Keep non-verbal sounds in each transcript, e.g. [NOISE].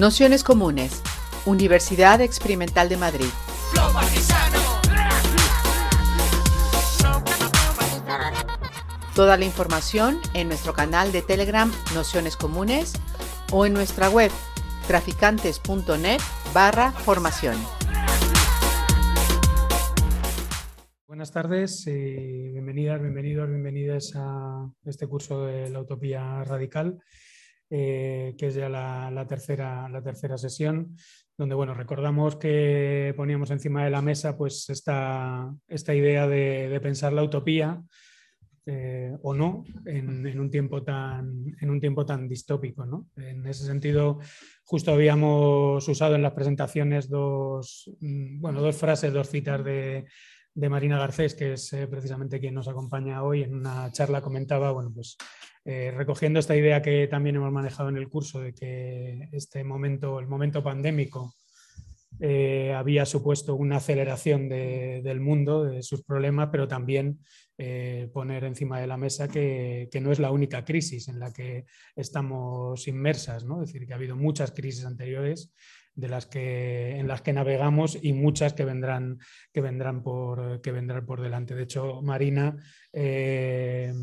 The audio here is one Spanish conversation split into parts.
Nociones Comunes, Universidad Experimental de Madrid. Toda la información en nuestro canal de Telegram Nociones Comunes o en nuestra web traficantes.net barra formación. Buenas tardes, eh, bienvenidas, bienvenidos, bienvenidas a este curso de la utopía radical. Eh, que es ya la, tercera, la tercera sesión, donde bueno, recordamos que poníamos encima de la mesa pues, esta, esta idea de, pensar la utopía eh, o no en, un tiempo tan, en un tiempo tan distópico. ¿no? En ese sentido, justo habíamos usado en las presentaciones dos, mm, bueno, dos frases, dos citas de, de Marina Garcés, que es eh, precisamente quien nos acompaña hoy. En una charla comentaba, bueno, pues eh, recogiendo esta idea que también hemos manejado en el curso de que este momento, el momento pandémico, eh, había supuesto una aceleración del mundo, de sus problemas, pero también poner encima de la mesa que, no es la única crisis en la que estamos inmersas, ¿no? es decir, que ha habido muchas crisis anteriores de las que, en las que navegamos y muchas que vendrán, que vendrán, por, que vendrán por delante. De hecho, Marina, en,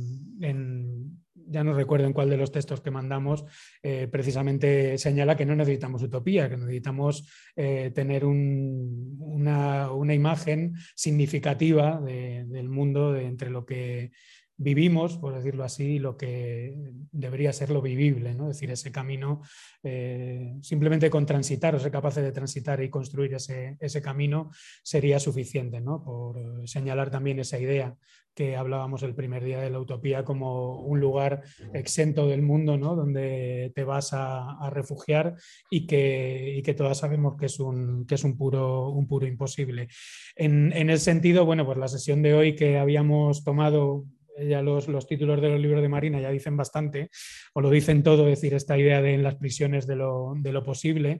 ya no recuerdo en cuál de los textos que mandamos, eh, precisamente señala que no necesitamos utopía, que necesitamos eh, tener una, imagen significativa del mundo entre lo que vivimos, por decirlo así, lo que debería ser lo vivible, ¿no? es decir, ese camino, eh, simplemente con transitar ser capaces de transitar y construir ese, ese camino sería suficiente, ¿no? por señalar también esa idea que hablábamos el primer día de la utopía como un lugar exento del mundo, ¿no? donde te vas a, refugiar y que, y que todas sabemos que es un, que es un, puro, un puro imposible. En, en el sentido, bueno, pues la sesión de hoy que habíamos tomado ya los, los, títulos de los libros de Marina ya dicen bastante, o lo dicen todo, es decir, esta idea de en las prisiones de lo, de lo posible,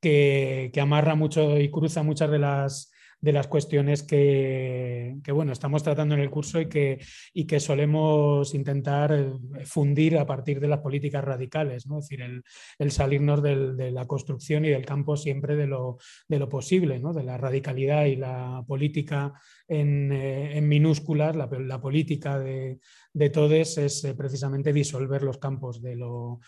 que, que, amarra mucho y cruza muchas de las, de las cuestiones que, bueno, estamos tratando en el curso y que, y que solemos intentar eh, fundir a partir de las políticas radicales, ¿no? decir, el, salirnos de la construcción y del campo siempre de lo, de lo posible, ¿no? de la radicalidad y la política en, eh, minúsculas, la, política de, de todos es eh, precisamente disolver los campos de lo,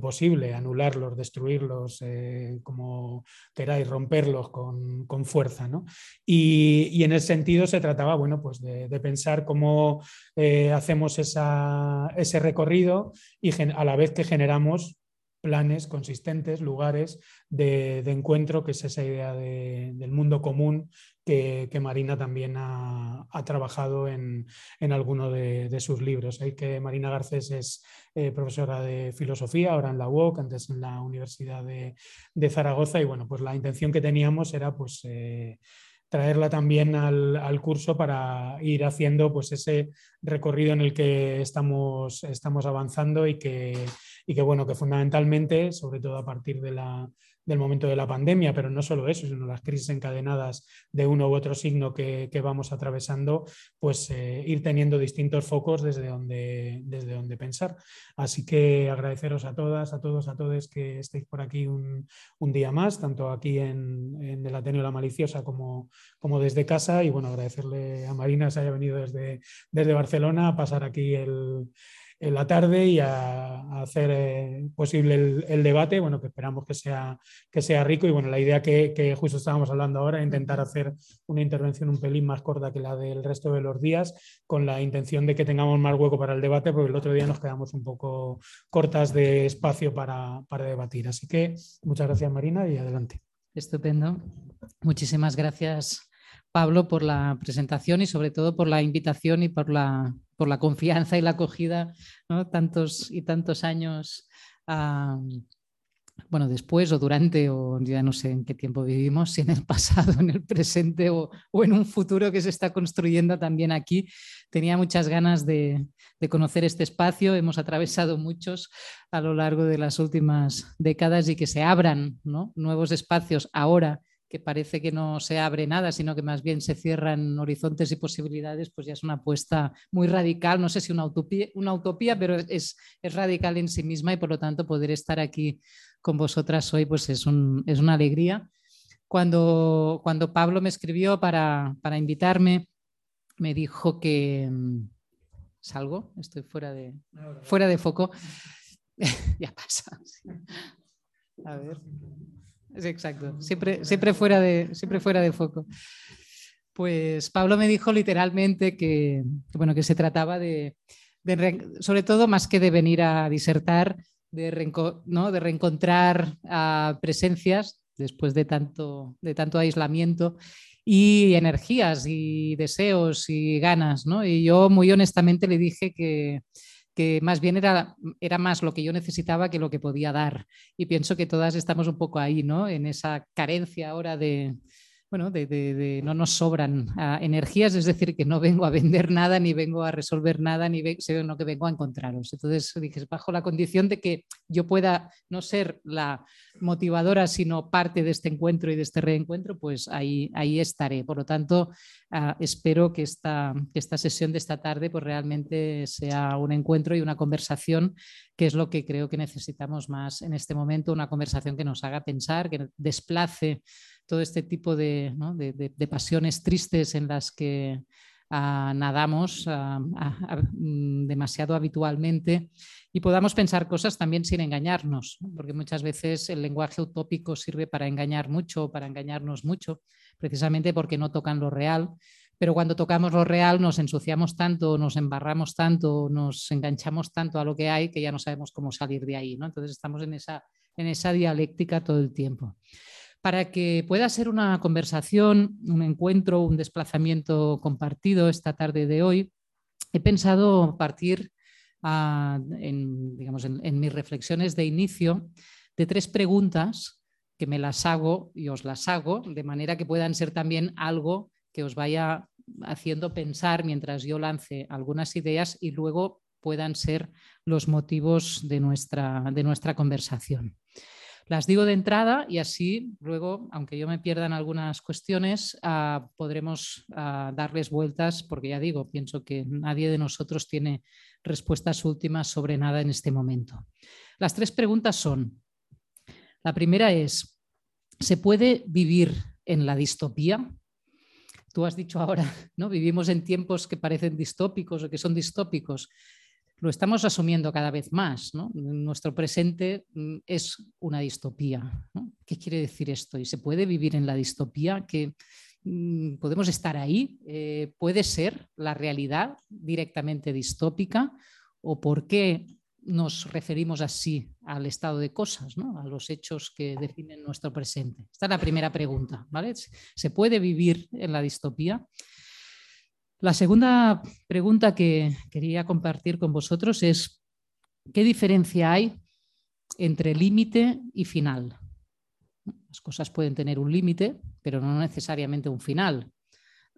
posible, anularlos, destruirlos, eh, como queráis, romperlos con, fuerza. Y, en ese sentido se trataba bueno, pues de, pensar cómo hacemos ese recorrido y a la vez que generamos planes consistentes, lugares de, encuentro, que es esa idea del mundo común que, Marina también ha, trabajado en, en alguno de, sus libros. Hay que Marina Garcés es eh, profesora de filosofía, ahora en la UOC, antes en la Universidad de, Zaragoza, y bueno, pues la intención que teníamos era pues... Eh, traerla también al, curso para ir haciendo pues ese recorrido en el que estamos, estamos avanzando y que, y que bueno, que fundamentalmente, sobre todo a partir de la, del momento de la pandemia, pero no solo eso, sino las crisis encadenadas de uno u otro signo que, vamos atravesando, pues eh, ir teniendo distintos focos desde donde, desde donde pensar. Así que agradeceros a todas, a todos, a todos que estéis por aquí un, día más, tanto aquí en, en, el Ateneo La Maliciosa como, como desde casa. Y bueno, agradecerle a Marina que haya venido desde, desde Barcelona a pasar aquí el en la tarde y a, hacer eh, posible el, debate, bueno, que esperamos que sea, que sea rico y bueno, la idea que, justo estábamos hablando ahora, es intentar hacer una intervención un pelín más corta que la del resto de los días, con la intención de que tengamos más hueco para el debate, porque el otro día nos quedamos un poco cortas de espacio para, para debatir. Así que muchas gracias Marina y adelante. Estupendo. Muchísimas gracias Pablo, por la presentación y sobre todo por la invitación y por la, por la confianza y la acogida, tantos y tantos años, bueno, después o durante, o ya no sé en qué tiempo vivimos, si en el [LAUGHS] pasado, en el presente o, en un futuro que se está construyendo también aquí. Tenía muchas ganas de, conocer este espacio, hemos atravesado muchos a lo largo de las últimas décadas y que se abran nuevos espacios ahora que parece que no se abre nada, sino que más bien se cierran horizontes y posibilidades, pues ya es una apuesta muy radical, no sé si una utopía, una utopía pero es, es radical en sí misma y por lo tanto poder estar aquí con vosotras hoy pues es, un, es una alegría. Cuando, cuando Pablo me escribió para, para invitarme, me dijo que... Mm, ¿Salgo? Estoy fuera de, fuera de foco. [LAUGHS] ya pasa. A ver. Exacto. Siempre, siempre, fuera de, siempre fuera de foco. Pues Pablo me dijo literalmente que, bueno, que se trataba de, sobre todo más que de venir a disertar, de, ¿no? de reencontrar presencias después de tanto, de tanto aislamiento y energías y deseos y ganas. ¿no? Y yo muy honestamente le dije que, que más bien era, era más lo que yo necesitaba que lo que podía dar. Y pienso que todas estamos un poco ahí, ¿no? En esa carencia ahora de, bueno, de, no nos sobran ah, energías, es decir, que no vengo a vender nada, ni vengo a resolver nada, ni sino que vengo a encontraros. Entonces dije, bajo la condición de que yo pueda no ser la motivadora, sino parte de este encuentro y de este reencuentro, pues ahí, ahí estaré. Por lo tanto, ah, espero que esta, que esta sesión de esta tarde pues realmente sea un encuentro y una conversación, que es lo que creo que necesitamos más en este momento, una conversación que nos haga pensar, que desplace todo este tipo de, pasiones tristes en las que ah, nadamos ah, ah, mm, demasiado habitualmente y podamos pensar cosas también sin engañarnos, porque muchas veces el lenguaje utópico sirve para engañar mucho, para engañarnos mucho, precisamente porque no tocan lo real. Pero cuando tocamos lo real nos ensuciamos tanto, nos embarramos tanto, nos enganchamos tanto a lo que hay que ya no sabemos cómo salir de ahí. ¿no? Entonces estamos en esa, en esa dialéctica todo el tiempo para que pueda ser una conversación, un encuentro, un desplazamiento compartido esta tarde de hoy, he pensado partir ah, en, digamos, en, mis reflexiones de inicio de tres preguntas que me las hago y os las hago, de manera que puedan ser también algo que os vaya haciendo pensar mientras yo lance algunas ideas y luego puedan ser los motivos de nuestra, de nuestra conversación. Las digo de entrada y así luego, aunque yo me pierda en algunas cuestiones, ah, podremos ah, darles vueltas porque ya digo, pienso que nadie de nosotros tiene respuestas últimas sobre nada en este momento. Las tres preguntas son, la primera es, ¿se puede vivir en la distopía? Tú has dicho ahora, ¿no? Vivimos en tiempos que parecen distópicos o que son distópicos lo estamos asumiendo cada vez más. Nuestro presente mm, es una distopía. ¿Qué quiere decir esto? ¿Y se puede vivir en la distopía? ¿Que mm, podemos estar ahí? Eh, ¿Puede ser la realidad directamente distópica? ¿O por qué nos referimos así al estado de cosas, a los hechos que definen nuestro presente? Esta es la primera pregunta. ¿vale? ¿Se puede vivir en la distopía? La segunda pregunta que quería compartir con vosotros es, ¿qué diferencia hay entre límite y final? Las cosas pueden tener un límite, pero no necesariamente un final.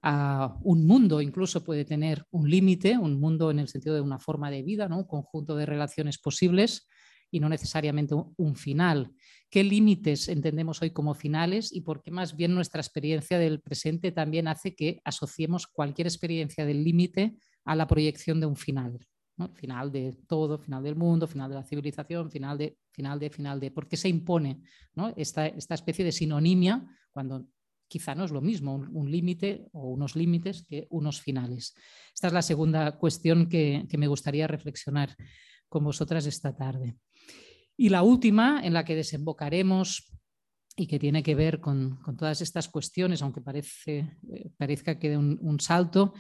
Ah, un mundo incluso puede tener un límite, un mundo en el sentido de una forma de vida, ¿no? un conjunto de relaciones posibles, y no necesariamente un final. ¿Qué límites entendemos hoy como finales y por qué más bien nuestra experiencia del presente también hace que asociemos cualquier experiencia del límite a la proyección de un final? Final de todo, final del mundo, final de la civilización, final de, final de, final de. ¿Por qué se impone esta, especie de sinonimia cuando quizá no es lo mismo un, límite o unos límites que unos finales? Esta es la segunda cuestión que, que me gustaría reflexionar con vosotras esta tarde. Y la última, en la que desembocaremos y que tiene que ver con, todas estas cuestiones, aunque eh, parezca que de un, salto,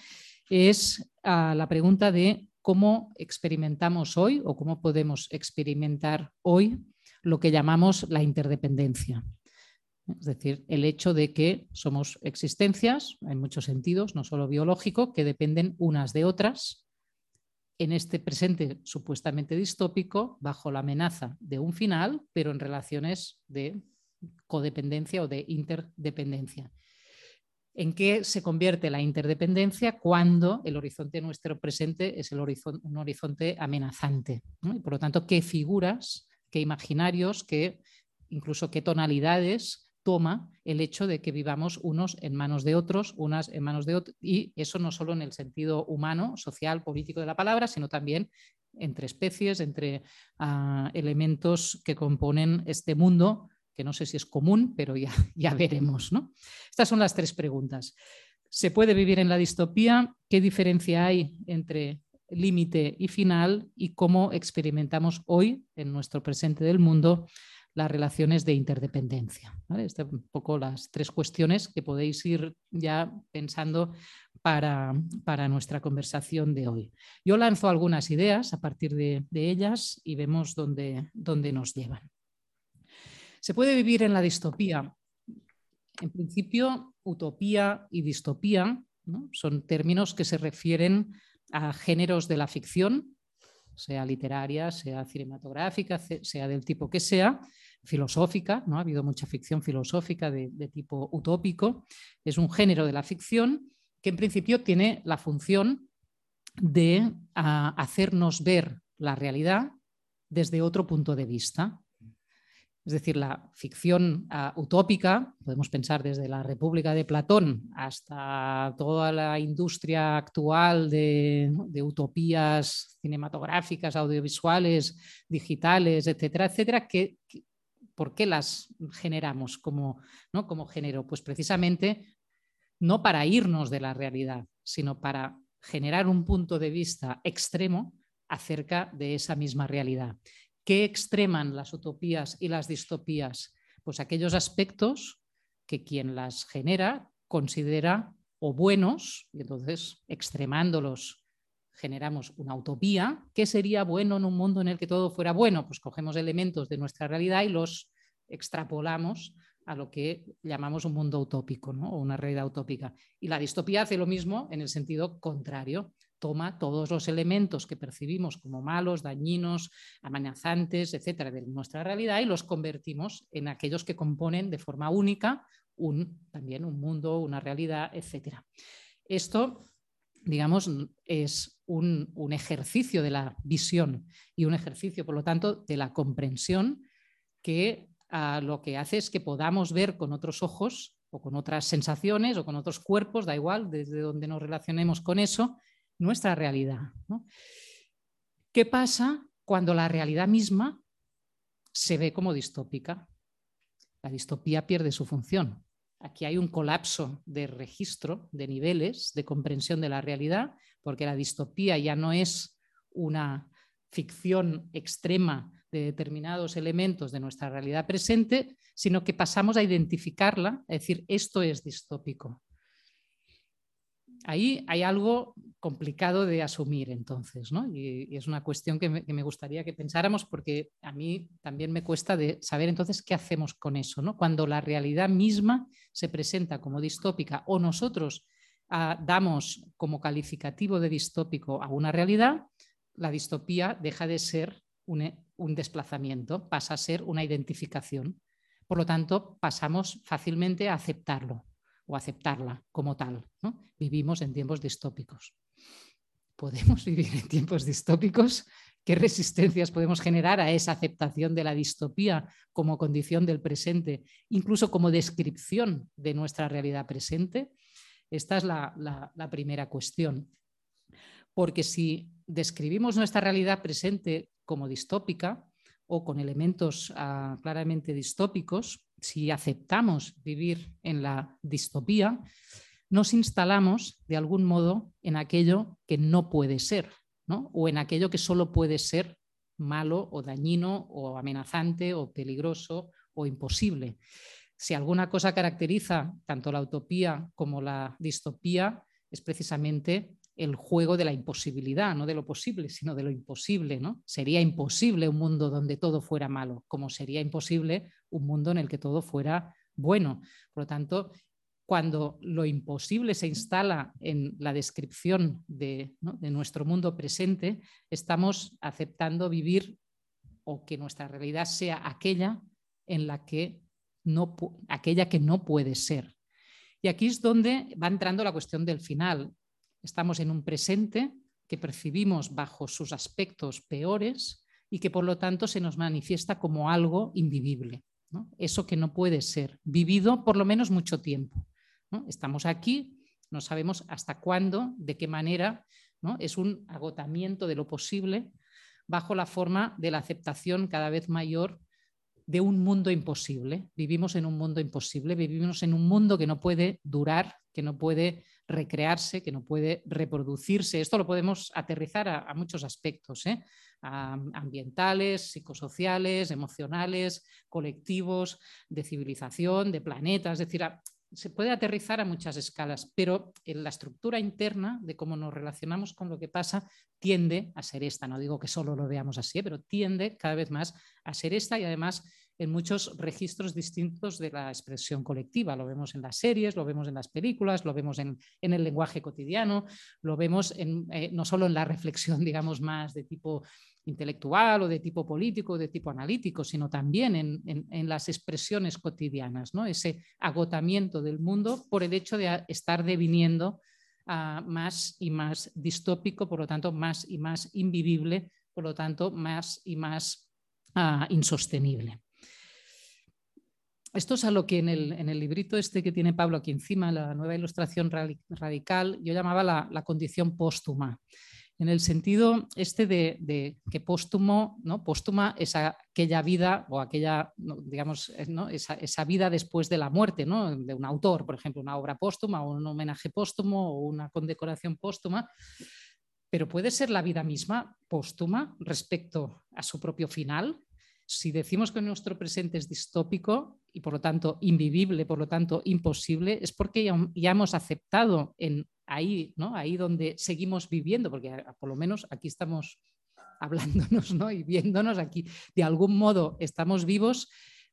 es ah, la pregunta de cómo experimentamos hoy o cómo podemos experimentar hoy lo que llamamos la interdependencia. Es decir, el hecho de que somos existencias, en muchos sentidos, no solo biológico, que dependen unas de otras en este presente supuestamente distópico bajo la amenaza de un final, pero en relaciones de codependencia o de interdependencia. ¿En qué se convierte la interdependencia cuando el horizonte nuestro presente es el un horizonte amenazante? Y por lo tanto, ¿qué figuras, qué imaginarios, qué, incluso qué tonalidades toma el hecho de que vivamos unos en manos de otros, unas en manos de otros, y eso no solo en el sentido humano, social, político de la palabra, sino también entre especies, entre ah, elementos que componen este mundo, que no sé si es común, pero ya, [LAUGHS] ya veremos. ¿no? Estas son las tres preguntas. ¿Se puede vivir en la distopía? ¿Qué diferencia hay entre límite y final? ¿Y cómo experimentamos hoy, en nuestro presente del mundo, las relaciones de interdependencia. Estas son un poco las tres cuestiones que podéis ir ya pensando para, para nuestra conversación de hoy. Yo lanzo algunas ideas a partir de, ellas y vemos dónde, dónde nos llevan. Se puede vivir en la distopía. En principio, utopía y distopía son términos que se refieren a géneros de la ficción, sea literaria, sea cinematográfica, sea del tipo que sea, filosófica, ¿no? ha habido mucha ficción filosófica de, tipo utópico, es un género de la ficción que en principio tiene la función de hacernos ver la realidad desde otro punto de vista. Es decir, la ficción utópica, podemos pensar desde la República de Platón hasta toda la industria actual de, de utopías cinematográficas, audiovisuales, digitales, etcétera, etcétera, que, ¿Por qué las generamos como, ¿no? como género? Pues precisamente no para irnos de la realidad, sino para generar un punto de vista extremo acerca de esa misma realidad. ¿Qué extreman las utopías y las distopías? Pues aquellos aspectos que quien las genera considera o buenos, y entonces extremándolos generamos una utopía. ¿Qué sería bueno en un mundo en el que todo fuera bueno? Pues cogemos elementos de nuestra realidad y los extrapolamos a lo que llamamos un mundo utópico o una realidad utópica. Y la distopía hace lo mismo en el sentido contrario. Toma todos los elementos que percibimos como malos, dañinos, amenazantes, etcétera, de nuestra realidad y los convertimos en aquellos que componen de forma única un, también un mundo, una realidad, etcétera. Esto digamos, es un, ejercicio de la visión y un ejercicio, por lo tanto, de la comprensión que ah, lo que hace es que podamos ver con otros ojos o con otras sensaciones o con otros cuerpos, da igual, desde donde nos relacionemos con eso, nuestra realidad. ¿Qué pasa cuando la realidad misma se ve como distópica? La distopía pierde su función. Aquí hay un colapso de registro, de niveles, de comprensión de la realidad, porque la distopía ya no es una ficción extrema de determinados elementos de nuestra realidad presente, sino que pasamos a identificarla, a decir, esto es distópico. Ahí hay algo complicado de asumir entonces, ¿no? y, es una cuestión que me, gustaría que pensáramos porque a mí también me cuesta de saber entonces qué hacemos con eso, ¿no? cuando la realidad misma se presenta como distópica o nosotros ah, damos como calificativo de distópico a una realidad, la distopía deja de ser un, un desplazamiento, pasa a ser una identificación. Por lo tanto, pasamos fácilmente a aceptarlo o aceptarla como tal. ¿no? Vivimos en tiempos distópicos. ¿Podemos [LAUGHS] vivir en tiempos distópicos? ¿Qué resistencias podemos generar a esa aceptación de la distopía como condición del presente, incluso como descripción de nuestra realidad presente? Esta es la, primera cuestión. Porque si describimos nuestra realidad presente como distópica o con elementos ah, claramente distópicos, si aceptamos vivir en la distopía, nos instalamos de algún modo en aquello que no puede ser, o en aquello que solo puede ser malo o dañino o amenazante o peligroso o imposible. Si alguna cosa caracteriza tanto la utopía como la distopía es precisamente el juego de la imposibilidad, no de lo posible, sino de lo imposible. ¿no? Sería imposible un mundo donde todo fuera malo, como sería imposible un mundo en el que todo fuera bueno. Por lo tanto, cuando lo imposible se instala en la descripción de, nuestro mundo presente, estamos aceptando vivir o que nuestra realidad sea aquella en la que no, aquella que no puede ser. Y aquí es donde va entrando la cuestión del final. Estamos en un presente que percibimos bajo sus aspectos peores y que por lo tanto se nos manifiesta como algo invivible. eso que no puede ser vivido por lo menos mucho tiempo. Estamos aquí, no sabemos hasta cuándo, de qué manera, es un agotamiento de lo posible bajo la forma de la aceptación cada vez mayor de un mundo imposible. Vivimos en un mundo imposible, vivimos en un mundo que no puede durar, que no puede recrearse, que no puede reproducirse. Esto lo podemos aterrizar a, muchos aspectos, ¿eh? ambientales, psicosociales, emocionales, colectivos, de civilización, de planetas, es decir, se puede aterrizar a muchas escalas, pero en la estructura interna de cómo nos relacionamos con lo que pasa tiende a ser esta. No digo que solo lo veamos así, pero tiende cada vez más a ser esta y además en muchos registros distintos de la expresión colectiva. Lo vemos en las series, lo vemos en las películas, lo vemos en, el lenguaje cotidiano, lo vemos eh, no solo en la reflexión, [LAUGHS] digamos, más de tipo intelectual o de tipo político o de tipo analítico, sino también en, las expresiones cotidianas, ese agotamiento del mundo por el hecho de estar deviniendo más y más distópico, por lo tanto, más y más invivible, por lo tanto, más y más ah, insostenible. Esto es a lo que en el, librito este que tiene Pablo aquí encima, la nueva ilustración radical, yo llamaba la condición póstuma en el sentido este de, que póstumo, ¿no? póstuma es aquella vida o aquella, digamos, eh, ¿no? esa, vida después de la muerte ¿no? de un autor, por ejemplo, una obra póstuma o un homenaje póstumo o una condecoración póstuma, pero puede ser la vida misma póstuma respecto a su propio final. Si decimos que nuestro presente es distópico y por lo tanto invivible, por lo tanto imposible, es porque ya hemos aceptado en ahí, ¿no? Ahí donde seguimos viviendo, porque por lo menos aquí estamos hablándonos ¿no? y viéndonos aquí. De algún modo estamos vivos,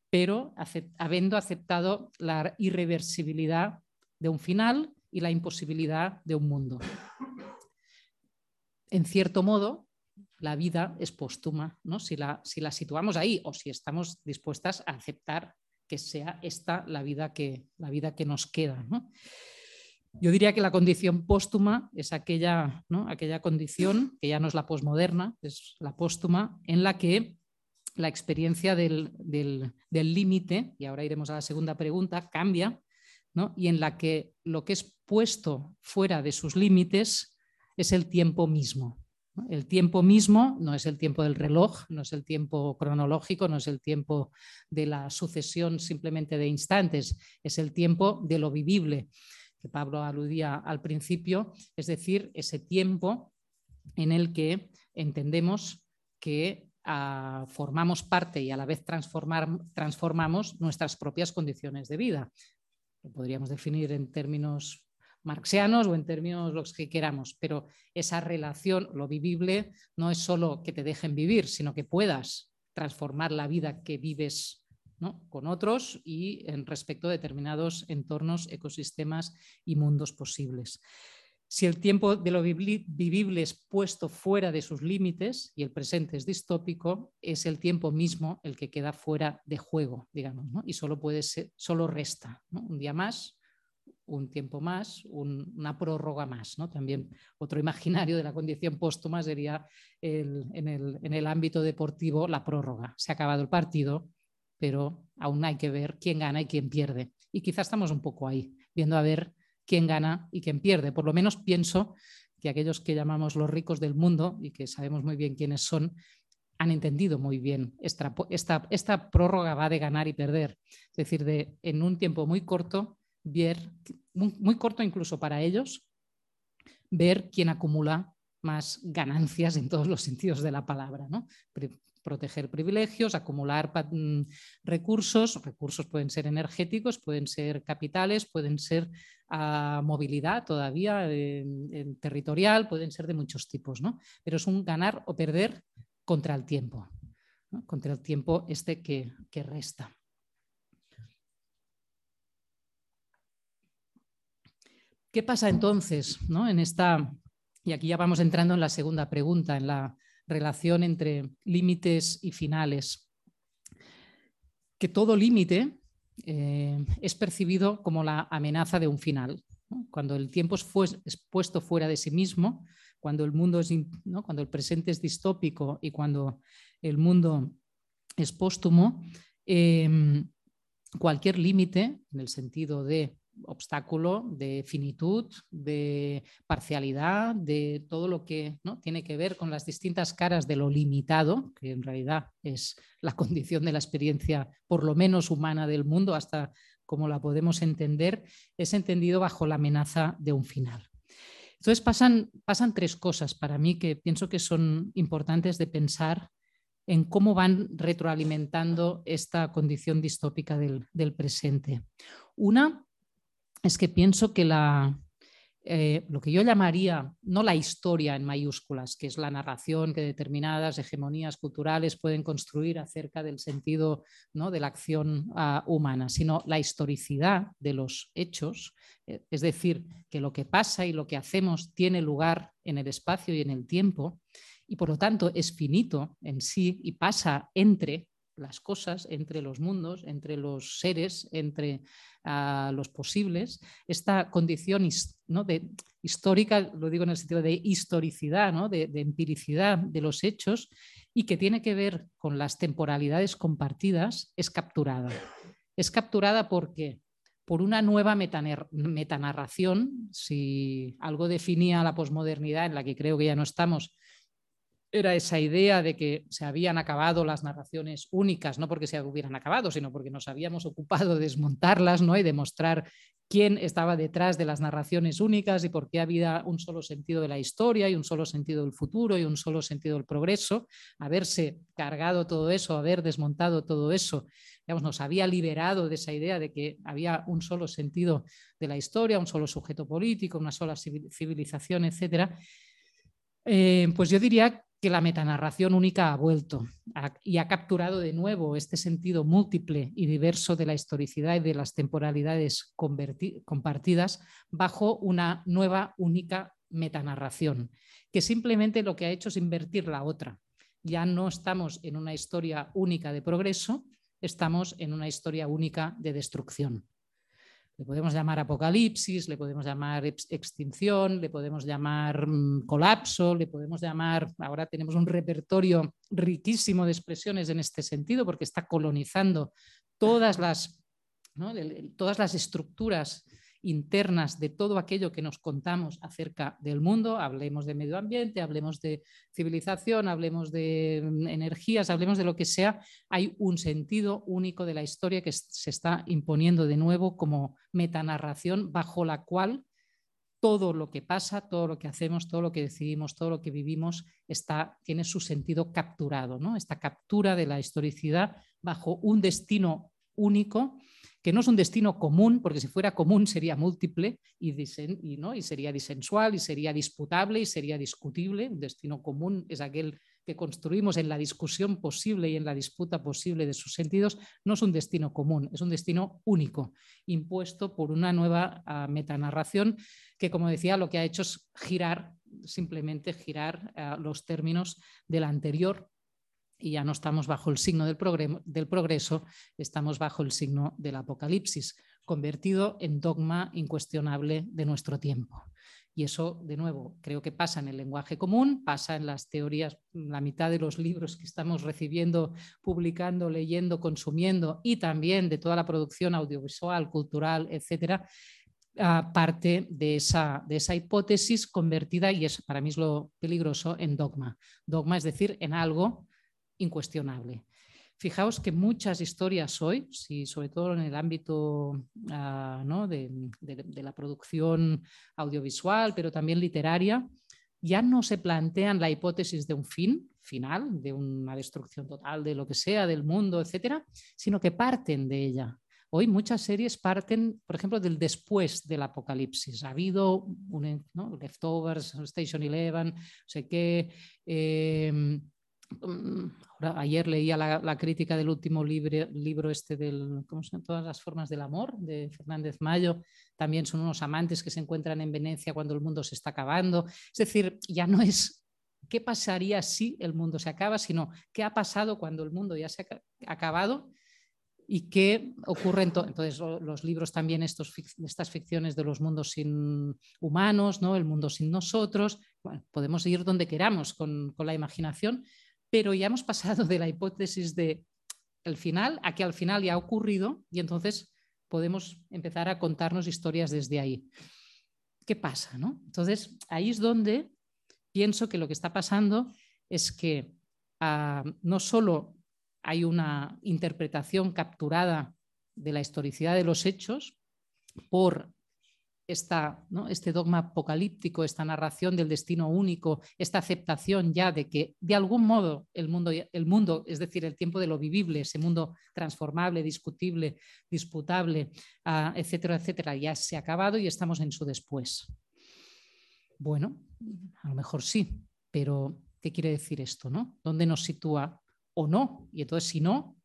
pero habiendo aceptado la irreversibilidad de un final y la imposibilidad de un mundo. En cierto modo, la vida es póstuma, ¿no? si, la, si la situamos ahí o si estamos dispuestas a aceptar que sea esta la vida que, la vida que nos queda. ¿no? Yo diría que la condición póstuma es aquella, aquella condición, que ya no es la posmoderna, es la póstuma, en la que la experiencia del límite, y ahora iremos a la segunda pregunta, cambia, y en la que lo que es puesto fuera de sus límites es el tiempo mismo. El tiempo mismo no es el tiempo del reloj, no es el tiempo cronológico, no es el tiempo de la sucesión simplemente de instantes, es el tiempo de lo vivible que Pablo aludía al principio, es decir, ese tiempo en el que entendemos que ah, formamos parte y a la vez transformamos nuestras propias condiciones de vida. Lo podríamos definir en términos marxianos o en términos los que queramos, pero esa relación, lo vivible, no es solo que te dejen vivir, sino que puedas transformar la vida que vives con otros y en respecto a determinados entornos, ecosistemas y mundos posibles. Si el tiempo de lo vivible es puesto fuera de sus límites y el presente es distópico, es el tiempo mismo el que queda fuera de juego, digamos, y solo puede ser, solo resta un día más, un tiempo más, una prórroga más. ¿no? También otro imaginario de la condición póstuma sería en, el, ámbito deportivo la prórroga. Se ha acabado el partido, pero aún hay que ver quién gana y quién pierde. Y quizás estamos un poco ahí, viendo a ver quién gana y quién pierde. Por lo menos pienso que aquellos que llamamos los ricos del mundo y que sabemos muy bien quiénes son, han entendido muy bien esta, esta, prórroga va de ganar y perder. Es decir, de en un tiempo muy corto, ver, muy, corto incluso para ellos, ver quién acumula más ganancias en todos los sentidos de la palabra. ¿no? proteger privilegios, acumular mm, recursos. Recursos pueden ser energéticos, pueden ser capitales, pueden ser ah, movilidad todavía territorial, pueden ser de muchos tipos. ¿no? Pero es un ganar o perder contra el tiempo, contra el tiempo este que resta. ¿Qué pasa entonces ¿no? en esta, y aquí ya vamos entrando en la segunda pregunta, en la relación entre límites y finales. Que todo límite eh, es percibido como la amenaza de un final. Cuando el tiempo es, puesto fuera de sí mismo, cuando el mundo es, cuando el presente es distópico y cuando el mundo es póstumo, em, cualquier límite, en el sentido de obstáculo, de finitud, de parcialidad, de todo lo que ¿no? tiene que ver con las distintas caras de lo limitado, que en realidad es la [LAUGHS] condición de la experiencia, por lo menos humana del mundo, hasta como la podemos entender, es entendido bajo la amenaza de un final. Entonces pasan, pasan tres cosas para mí que pienso que son importantes de pensar en cómo van retroalimentando esta condición distópica del, del presente. Una es que pienso que eh, lo que yo llamaría, no la historia en mayúsculas, que es la narración que determinadas hegemonías culturales pueden construir acerca del sentido ¿no? de la acción uh, humana, sino la historicidad de los hechos, eh, es decir, que lo que pasa y lo que hacemos tiene lugar en el espacio y en el tiempo, y por lo tanto es finito en sí y pasa entre las cosas, entre los mundos, entre los seres, entre uh, los posibles, esta condición ¿no? de, histórica, lo digo en el sentido de historicidad, ¿no? de, de, empiricidad de los hechos y que tiene que ver con las temporalidades compartidas, es capturada. Es capturada porque por una nueva metanarración, si algo definía la posmodernidad, en la que creo que ya no estamos, era esa idea de que se habían acabado las narraciones únicas, no porque se hubieran acabado, sino porque nos habíamos ocupado de desmontarlas ¿no? y demostrar quién estaba detrás de las narraciones únicas y por qué había un solo sentido de la historia y un solo sentido del futuro y un solo sentido del progreso. Haberse cargado todo eso, haber desmontado todo eso, digamos, nos había liberado de esa idea de que había un solo sentido de la historia, un solo sujeto político, una sola civilización, etc. Eh, pues yo diría que la metanarración única ha vuelto y ha capturado de nuevo este sentido múltiple y diverso de la historicidad y de las temporalidades compartidas bajo una nueva única metanarración, que simplemente lo que ha hecho es invertir la otra. Ya no estamos en una historia única de progreso, estamos en una historia única de destrucción. Le podemos llamar apocalipsis, le podemos llamar extinción, le podemos llamar mm, colapso, le podemos llamar, ahora tenemos un repertorio riquísimo de expresiones en este sentido porque está colonizando todas las, todas las estructuras internas de todo aquello que nos contamos acerca del mundo, hablemos de medio ambiente, hablemos de civilización, hablemos de mm, energías, hablemos de lo que sea, hay un sentido único de la historia que se está imponiendo de nuevo como metanarración bajo la cual todo lo que pasa, todo lo que hacemos, todo lo que decidimos, todo lo que vivimos está, tiene su sentido capturado, ¿no? Esta captura de la historicidad bajo un destino único que no es un destino común, porque si fuera común sería múltiple y, y, ¿no? y sería disensual y sería disputable y sería discutible. Un destino común es aquel que construimos en la discusión posible y en la disputa posible de sus sentidos, no es un destino común, es un destino único, impuesto por una nueva uh, metanarración que, como decía, lo que ha hecho es girar, simplemente girar uh, los términos de la anterior y ya no estamos bajo el signo del, progreso, estamos bajo el signo del apocalipsis, convertido en dogma incuestionable de nuestro tiempo. Y eso, de nuevo, creo que pasa en el lenguaje común, pasa en las teorías, la mitad de los libros que estamos recibiendo, publicando, leyendo, consumiendo y también de toda la producción audiovisual, cultural, etcétera, parte de esa, de esa hipótesis convertida, y es para mí es lo peligroso, en dogma. Dogma es decir, en algo incuestionable. Fijaos que muchas historias hoy, si sobre todo en el ámbito uh, ¿no? de, la producción audiovisual, pero también literaria, ya no se plantean la hipótesis de un fin final, de una destrucción total de lo que sea, del mundo, etcétera, sino que parten de ella. Hoy muchas series parten, por ejemplo, del después del apocalipsis. Ha habido un, ¿no? Leftovers, Station Eleven, no sé qué. Eh, Mm, ayer leía la, crítica del último libro este del, ¿cómo se llama? Todas las formas del amor, de Fernández Mayo. También son unos amantes que se encuentran en Venecia cuando el mundo se está acabando. Es decir, ya no es qué pasaría si el mundo se acaba, sino qué ha pasado cuando el mundo ya se ha acabado y qué ocurre entonces los libros también estos, estas ficciones de los mundos sin humanos no el mundo sin nosotros bueno, podemos ir donde queramos con, con la imaginación pero ya hemos pasado de la hipótesis de el final a que al final ya ha ocurrido y entonces podemos empezar a contarnos historias desde ahí. ¿Qué pasa? No? Entonces, ahí es donde pienso que lo que está pasando es que ah, no solo hay una interpretación capturada de la historicidad de los hechos por este dogma apocalíptico, esta narración del destino único, esta aceptación ya de que de algún modo el mundo, el mundo, es decir, el tiempo de lo vivible, ese mundo transformable, discutible, disputable, ah, etcétera, etcétera, ya se ha acabado y estamos en su después. Bueno, a lo mejor sí, pero ¿qué quiere decir esto? ¿no? ¿Dónde nos sitúa o no? Y entonces, si no,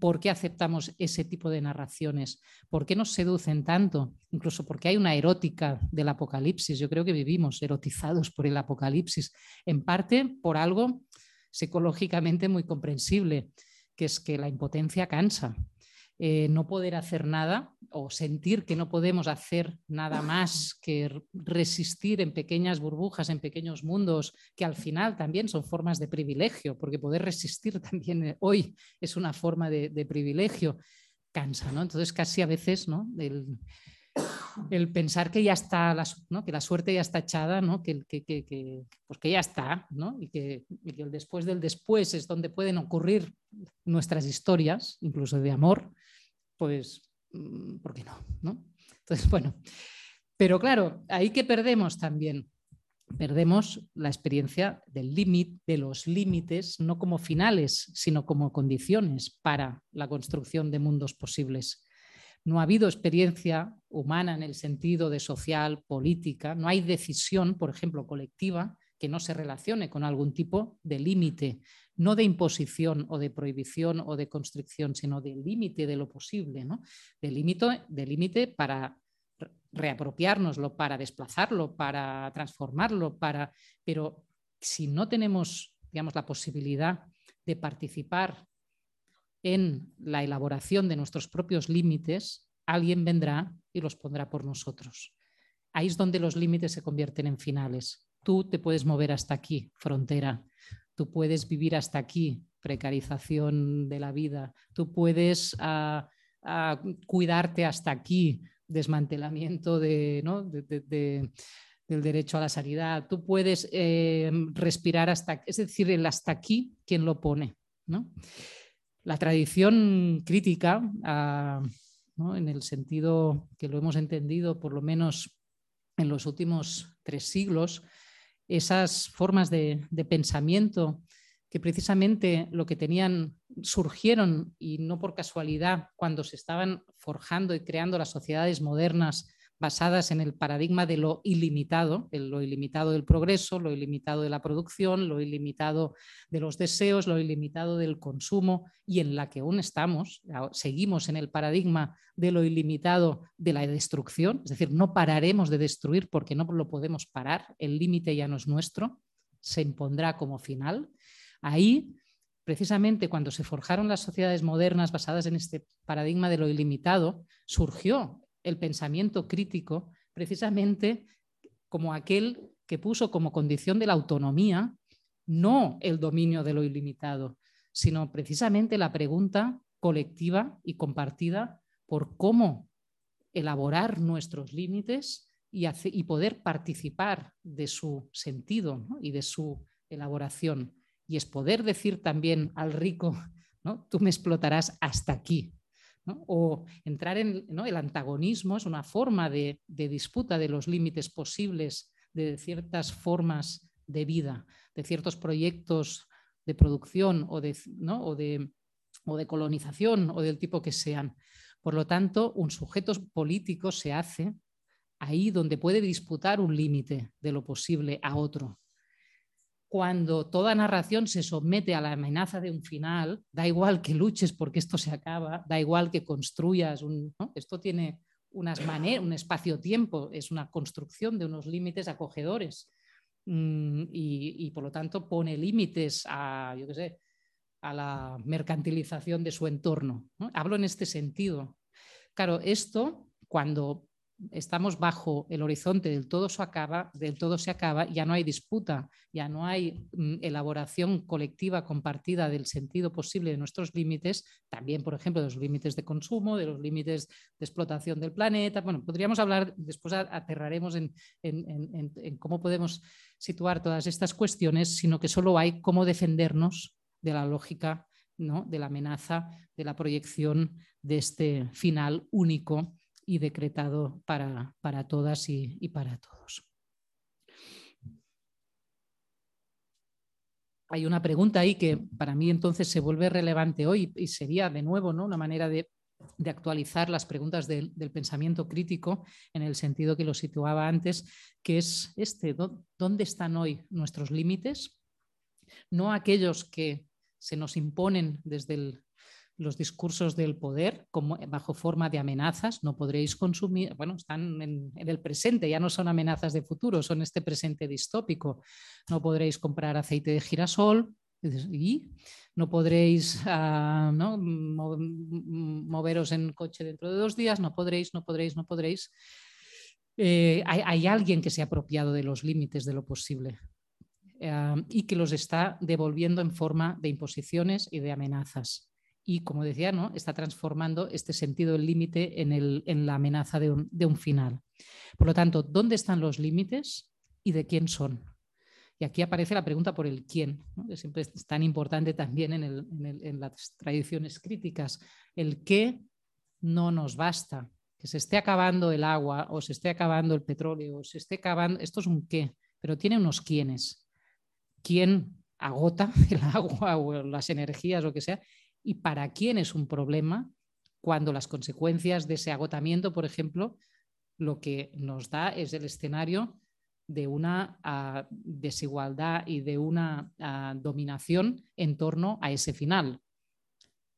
¿Por qué aceptamos ese tipo de narraciones? ¿Por qué nos seducen tanto? Incluso porque hay una erótica del apocalipsis. Yo creo que vivimos erotizados por el apocalipsis, en parte por algo psicológicamente muy comprensible, que es que la impotencia cansa. Eh, no poder hacer nada o sentir que no podemos hacer nada más que resistir en pequeñas burbujas, en pequeños mundos, que al final también son formas de privilegio, porque poder resistir [LAUGHS] también eh, hoy es una forma de, privilegio, cansa, ¿no? Entonces casi a veces, ¿no? Pensar que ya está, la, que la suerte ya está echada, ¿no? que, que, pues que ya está, ¿no? y, que, y que el después del después es donde pueden ocurrir nuestras historias, incluso de amor, pues, mm, ¿por qué no? ¿no? Entonces, bueno, pero claro, ahí que perdemos también. Perdemos la experiencia del límite, de los límites, no como finales, sino como condiciones para la construcción de mundos posibles. No ha habido experiencia humana en el sentido de social, política, no hay decisión, por ejemplo, colectiva, que no se relacione con algún tipo de límite, no de imposición o de prohibición o de constricción, sino de límite de lo posible, ¿no? de límite para reapropiárnoslo, para desplazarlo, para transformarlo, para... pero si no tenemos digamos, la posibilidad de participar en la elaboración de nuestros propios límites, alguien vendrá y los pondrá por nosotros. Ahí es donde los límites se convierten en finales. Tú te puedes mover hasta aquí, frontera tú puedes vivir hasta aquí, precarización de la vida, tú puedes ah, ah, cuidarte hasta aquí, desmantelamiento de, del derecho a la sanidad, tú puedes eh, respirar hasta, es decir, el hasta aquí, quien lo pone. La tradición crítica, ah, en el sentido que lo hemos entendido por lo menos en los últimos tres siglos, esas formas de, pensamiento que precisamente lo que tenían surgieron y no por casualidad cuando se estaban forjando y creando las sociedades modernas basadas en el paradigma de lo ilimitado, lo ilimitado del progreso, lo ilimitado de la producción, lo ilimitado de los deseos, lo ilimitado del consumo y en la que aún estamos, seguimos en el paradigma de lo ilimitado de la destrucción, es decir, no pararemos de destruir porque no lo podemos parar, el límite ya no es nuestro, se impondrá como final. Ahí precisamente cuando se forjaron las sociedades modernas basadas en este paradigma de lo ilimitado, surgió el pensamiento crítico precisamente como aquel que puso como condición de la autonomía no el dominio de lo ilimitado, sino precisamente la pregunta colectiva y compartida por cómo elaborar nuestros límites y, poder participar de su sentido y de su elaboración. Y es poder decir también al rico, ¿no? tú me explotarás hasta aquí, o entrar en el antagonismo es una forma de, disputa de los límites posibles de ciertas formas de vida, de ciertos proyectos de producción o de, o de, colonización o del tipo que sean. Por lo tanto, un sujeto político se hace ahí donde puede disputar un límite de lo posible a otro cuando toda narración se somete a la amenaza de un final, da igual que luches porque esto se acaba, da igual que construyas. Esto tiene unas maneras, un espacio-tiempo, es una construcción de unos límites acogedores mm, y, por lo tanto pone límites a, yo qué sé, a la mercantilización de su entorno. Hablo en este sentido. Claro, esto cuando estamos bajo el horizonte del todo se acaba, del todo se acaba, ya no hay disputa, ya no hay mm, elaboración colectiva compartida del sentido posible de nuestros límites, también, por ejemplo, de los límites de consumo, de los límites de explotación del planeta. Bueno, podríamos hablar, después aterraremos en, en cómo podemos situar todas estas cuestiones, sino que solo hay cómo defendernos de la lógica, ¿no? de la amenaza, de la proyección de este final único y decretado para, para todas y, para todos. Hay una pregunta ahí que para mí entonces se vuelve relevante hoy y sería de nuevo ¿no? una manera de, de actualizar las preguntas del, del, pensamiento crítico en el sentido que lo situaba antes, que es este, ¿dónde están hoy nuestros límites? No aquellos que se nos imponen desde el los discursos del poder como bajo forma de amenazas, no podréis consumir, bueno, están en, el presente, ya no son amenazas de futuro, son este presente distópico. No podréis comprar aceite de girasol y no podréis ¿no? moveros en coche dentro de dos días, no podréis, no podréis, no podréis. Eh, hay, alguien que se ha apropiado de los límites de lo posible. Uh, y que los está devolviendo en forma de imposiciones y de amenazas y, como decía, ¿no? está transformando este sentido del límite en, en, la amenaza de un, de un, final. Por lo tanto, ¿dónde están los límites y de quién son? Y aquí aparece la pregunta por el quién, ¿no? que siempre es tan importante también en, el, en, las tradiciones críticas. El qué no nos basta. Que se esté acabando el agua o se esté acabando el petróleo o se esté acabando, esto es un qué, pero tiene unos quiénes. ¿Quién agota [LAUGHS] el agua o las energías o lo que sea y para quién es un problema cuando las consecuencias de ese agotamiento, por ejemplo, lo que nos da es el escenario de una uh, desigualdad y de una uh, dominación en torno a ese final.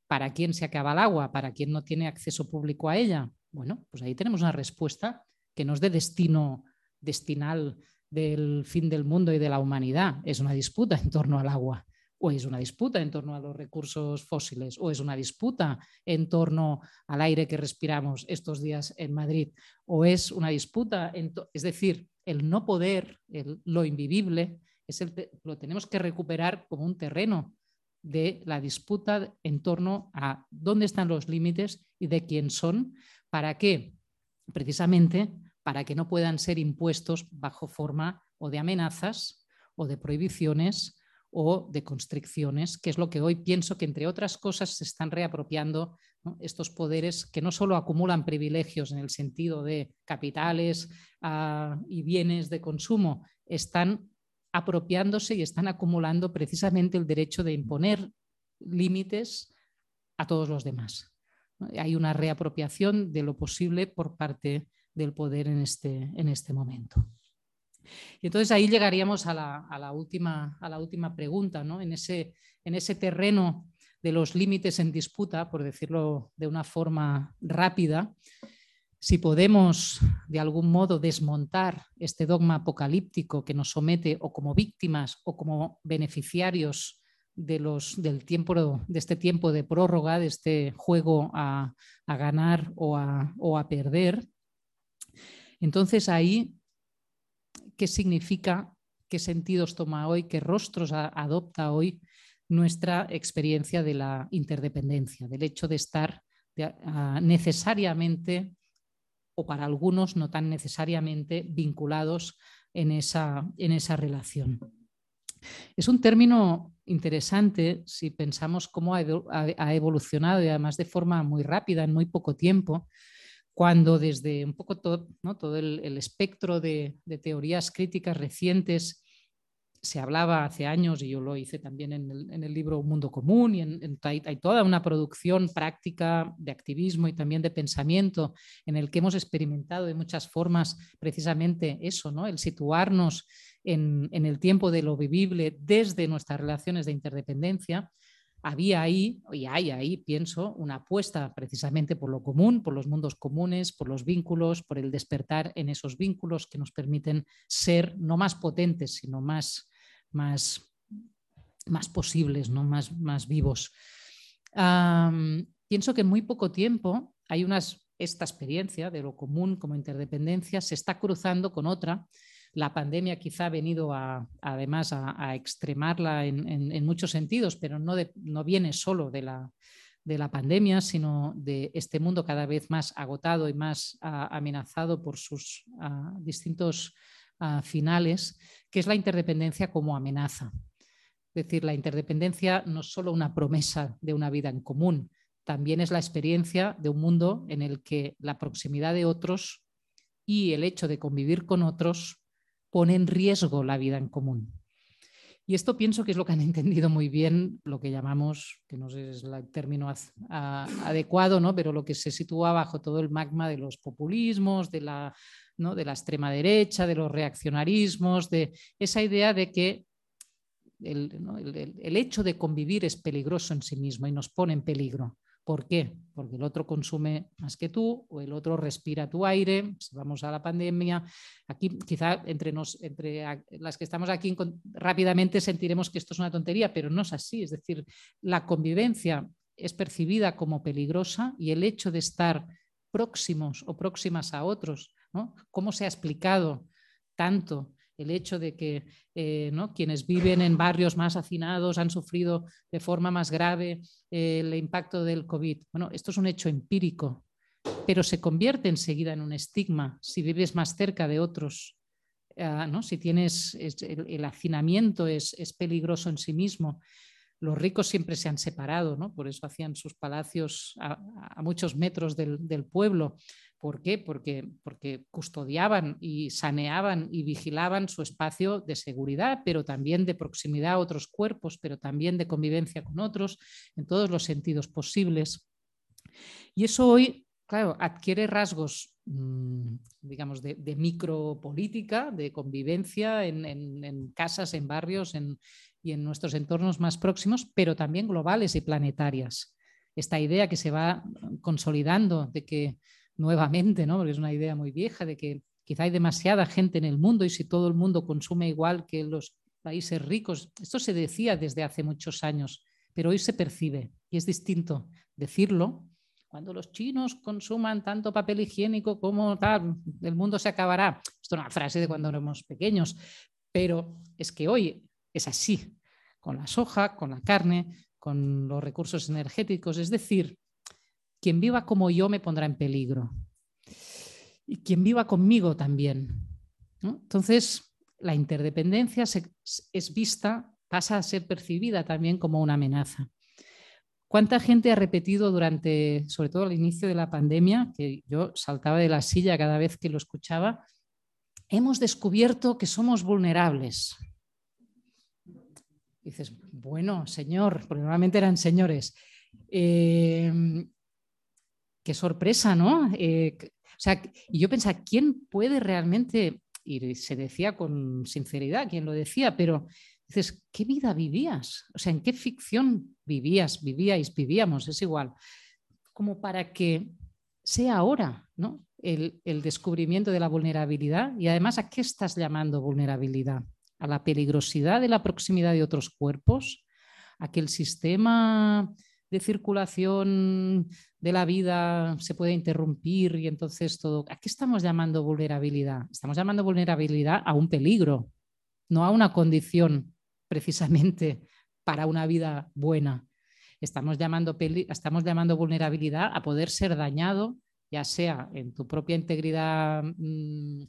¿Para quién se acaba el agua? ¿Para quién no tiene acceso público a ella? Bueno, pues ahí tenemos una respuesta que no es de destino destinal del fin del mundo y de la humanidad, es una disputa en torno al agua o es una disputa en torno a los recursos fósiles, o es una disputa en torno al aire que respiramos estos días en Madrid, o es una disputa, es decir, el no poder, lo invivible, es lo tenemos que recuperar como un terreno de la disputa en torno a dónde están los límites y de quién son, para qué, precisamente para que no puedan ser impuestos bajo forma o de amenazas o de prohibiciones o de constricciones, que es lo que hoy pienso que, entre otras cosas, se están reapropiando estos poderes que no solo acumulan privilegios en el sentido de capitales ah, y bienes de consumo, están apropiándose y están acumulando precisamente el derecho de imponer límites a todos los demás. Hay una reapropiación de lo posible por parte del poder en este, en este momento. Y entonces ahí llegaríamos a la, última, a la última pregunta, ¿no? en, ese, en ese terreno de los límites en disputa, por decirlo de una forma rápida, si podemos de algún modo desmontar este dogma apocalíptico que nos somete o como víctimas o como beneficiarios de, los, del tiempo, de este tiempo de prórroga, de este juego a, ganar o a, o a perder, entonces ahí qué significa, qué sentidos toma hoy, qué rostros adopta hoy nuestra experiencia de la interdependencia, del hecho de estar necesariamente, o para algunos no tan necesariamente, vinculados en esa, en esa relación. Es un término interesante si pensamos cómo ha evolucionado y además de forma muy rápida, en muy poco tiempo, cuando desde un poco todo, el, espectro de, teorías críticas recientes se hablaba hace años, y yo lo hice también en el, libro Un Mundo Común, y en, hay, toda una producción práctica de activismo y también de pensamiento en el que hemos experimentado de muchas formas precisamente eso, ¿no? el situarnos en el tiempo de lo vivible desde nuestras relaciones de interdependencia había ahí, y hay ahí, pienso, una apuesta precisamente por lo común, por los mundos comunes, por los vínculos, por el despertar en esos vínculos que nos permiten ser no más potentes, sino más, más, más posibles, ¿no? más, más vivos. pienso que en muy poco tiempo hay unas esta experiencia de lo común como interdependencia se está cruzando con otra. La pandemia quizá ha venido a, además a, extremarla en, muchos sentidos, pero no, no viene solo de la, de la pandemia, sino de este mundo cada vez más agotado y más amenazado por sus distintos finales, que es la interdependencia como amenaza. Es decir, la interdependencia no es solo una promesa de una vida en común, también es la experiencia de un mundo en el que la proximidad de otros y el hecho de convivir con otros pone en riesgo la vida en común. Y esto pienso que es lo que han [LAUGHS] entendido muy bien lo que llamamos, que no sé si es el término adecuado, ¿no? pero lo que se sitúa bajo todo el magma de los populismos, de la, ¿no? de la extrema derecha, de los reaccionarismos, de esa idea de que el hecho de convivir es peligroso en sí mismo y nos pone en peligro. ¿Por qué? Porque el otro consume más que tú o el otro respira tu aire. Si vamos a la pandemia, aquí quizá entre, entre las que estamos aquí rápidamente sentiremos que esto es una tontería, pero no es así. Es decir, la convivencia es percibida como peligrosa y el hecho de estar próximos o próximas a otros, ¿no? ¿Cómo se ha explicado tanto el hecho de que eh, quienes viven en barrios más hacinados han sufrido de forma más grave eh, el impacto del COVID. Bueno, esto es un hecho empírico, pero se convierte enseguida en un estigma si vives más cerca de otros. Ah, ¿no? Si tienes el, hacinamiento es, peligroso en sí mismo. Los ricos siempre se han separado, ¿no? por eso hacían sus palacios a, muchos metros del pueblo. ¿Por qué? Porque, porque custodiaban y saneaban y vigilaban su espacio de seguridad, pero también de proximidad a otros cuerpos, pero también de convivencia con otros, en todos los sentidos posibles. Y eso hoy, claro, adquiere rasgos, mm, digamos, de, micropolítica, de convivencia en, casas, en barrios y en nuestros entornos más próximos, pero también globales y planetarias. Esta idea que se va consolidando de que nuevamente, ¿no? porque es una idea muy vieja de que quizá hay demasiada gente en el mundo y si todo el mundo consume igual que los países ricos, esto se decía desde hace muchos años, pero hoy se percibe y es distinto decirlo. Cuando los chinos consuman tanto papel higiénico como tal, el mundo se acabará. Esto es una frase de cuando éramos pequeños, pero es que hoy es así, con la soja, con la carne, con los recursos energéticos. Es decir, quien viva como yo me pondrá en peligro. Y quien viva conmigo también. Entonces, la interdependencia es vista, pasa a ser percibida también como una amenaza. ¿Cuánta gente ha repetido durante, sobre todo al inicio de la pandemia, que yo saltaba de la silla cada vez que lo escuchaba, hemos descubierto que somos vulnerables? dices, bueno, señor, porque normalmente eran señores. Eh, qué sorpresa, ¿no? Eh, o sea, y yo pensaba, ¿quién puede realmente, y se decía con sinceridad, quién lo decía, pero dices, ¿qué vida vivías? O sea, ¿en qué ficción vivías, vivíais, vivíamos? Es igual. Como para que sea ahora, ¿no? El, el descubrimiento de la vulnerabilidad y además a qué estás llamando vulnerabilidad? ¿A la peligrosidad de la proximidad de otros cuerpos? ¿A que el sistema de circulación de la vida se puede interrumpir y entonces todo. ¿A qué estamos llamando vulnerabilidad? Estamos llamando vulnerabilidad a un peligro, no a una condición precisamente para una vida buena. Estamos llamando, estamos llamando vulnerabilidad a poder ser dañado, ya sea en tu propia integridad mm,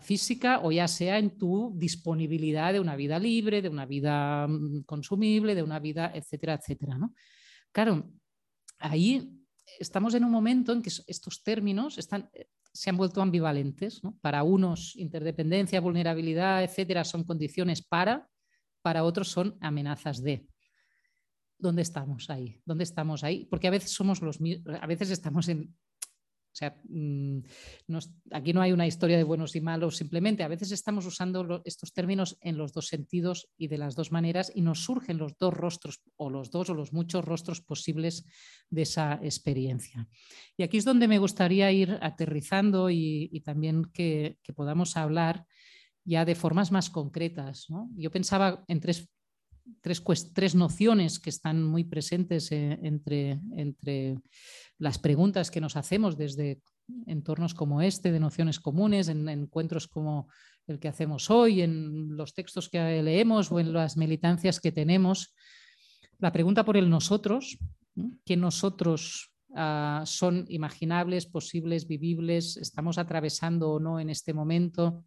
física o ya sea en tu disponibilidad de una vida libre, de una vida mm, consumible, de una vida, etcétera, etcétera. ¿no? Claro, ahí estamos en un momento en que estos términos están, eh, se han vuelto ambivalentes. Para unos, interdependencia, vulnerabilidad, etcétera, son condiciones para, para otros son amenazas de. ¿Dónde estamos ahí? ¿Dónde estamos ahí? Porque a veces somos los a veces estamos en, o sea, mm, aquí no hay una historia de buenos y malos, simplemente a veces estamos usando estos términos en los dos sentidos y de las dos maneras y nos surgen los dos rostros o los dos o los muchos rostros posibles de esa experiencia. Y aquí es donde me gustaría ir aterrizando y, también que, podamos hablar ya de formas más concretas. Yo pensaba en tres tres, tres nociones que están muy presentes eh, entre, entre las preguntas que nos hacemos desde entornos como este, de nociones comunes, en encuentros como el que hacemos hoy, en los textos que leemos o en las militancias que tenemos. La pregunta por el nosotros, ¿qué nosotros ah, son imaginables, posibles, vivibles? ¿Estamos atravesando o no en este momento?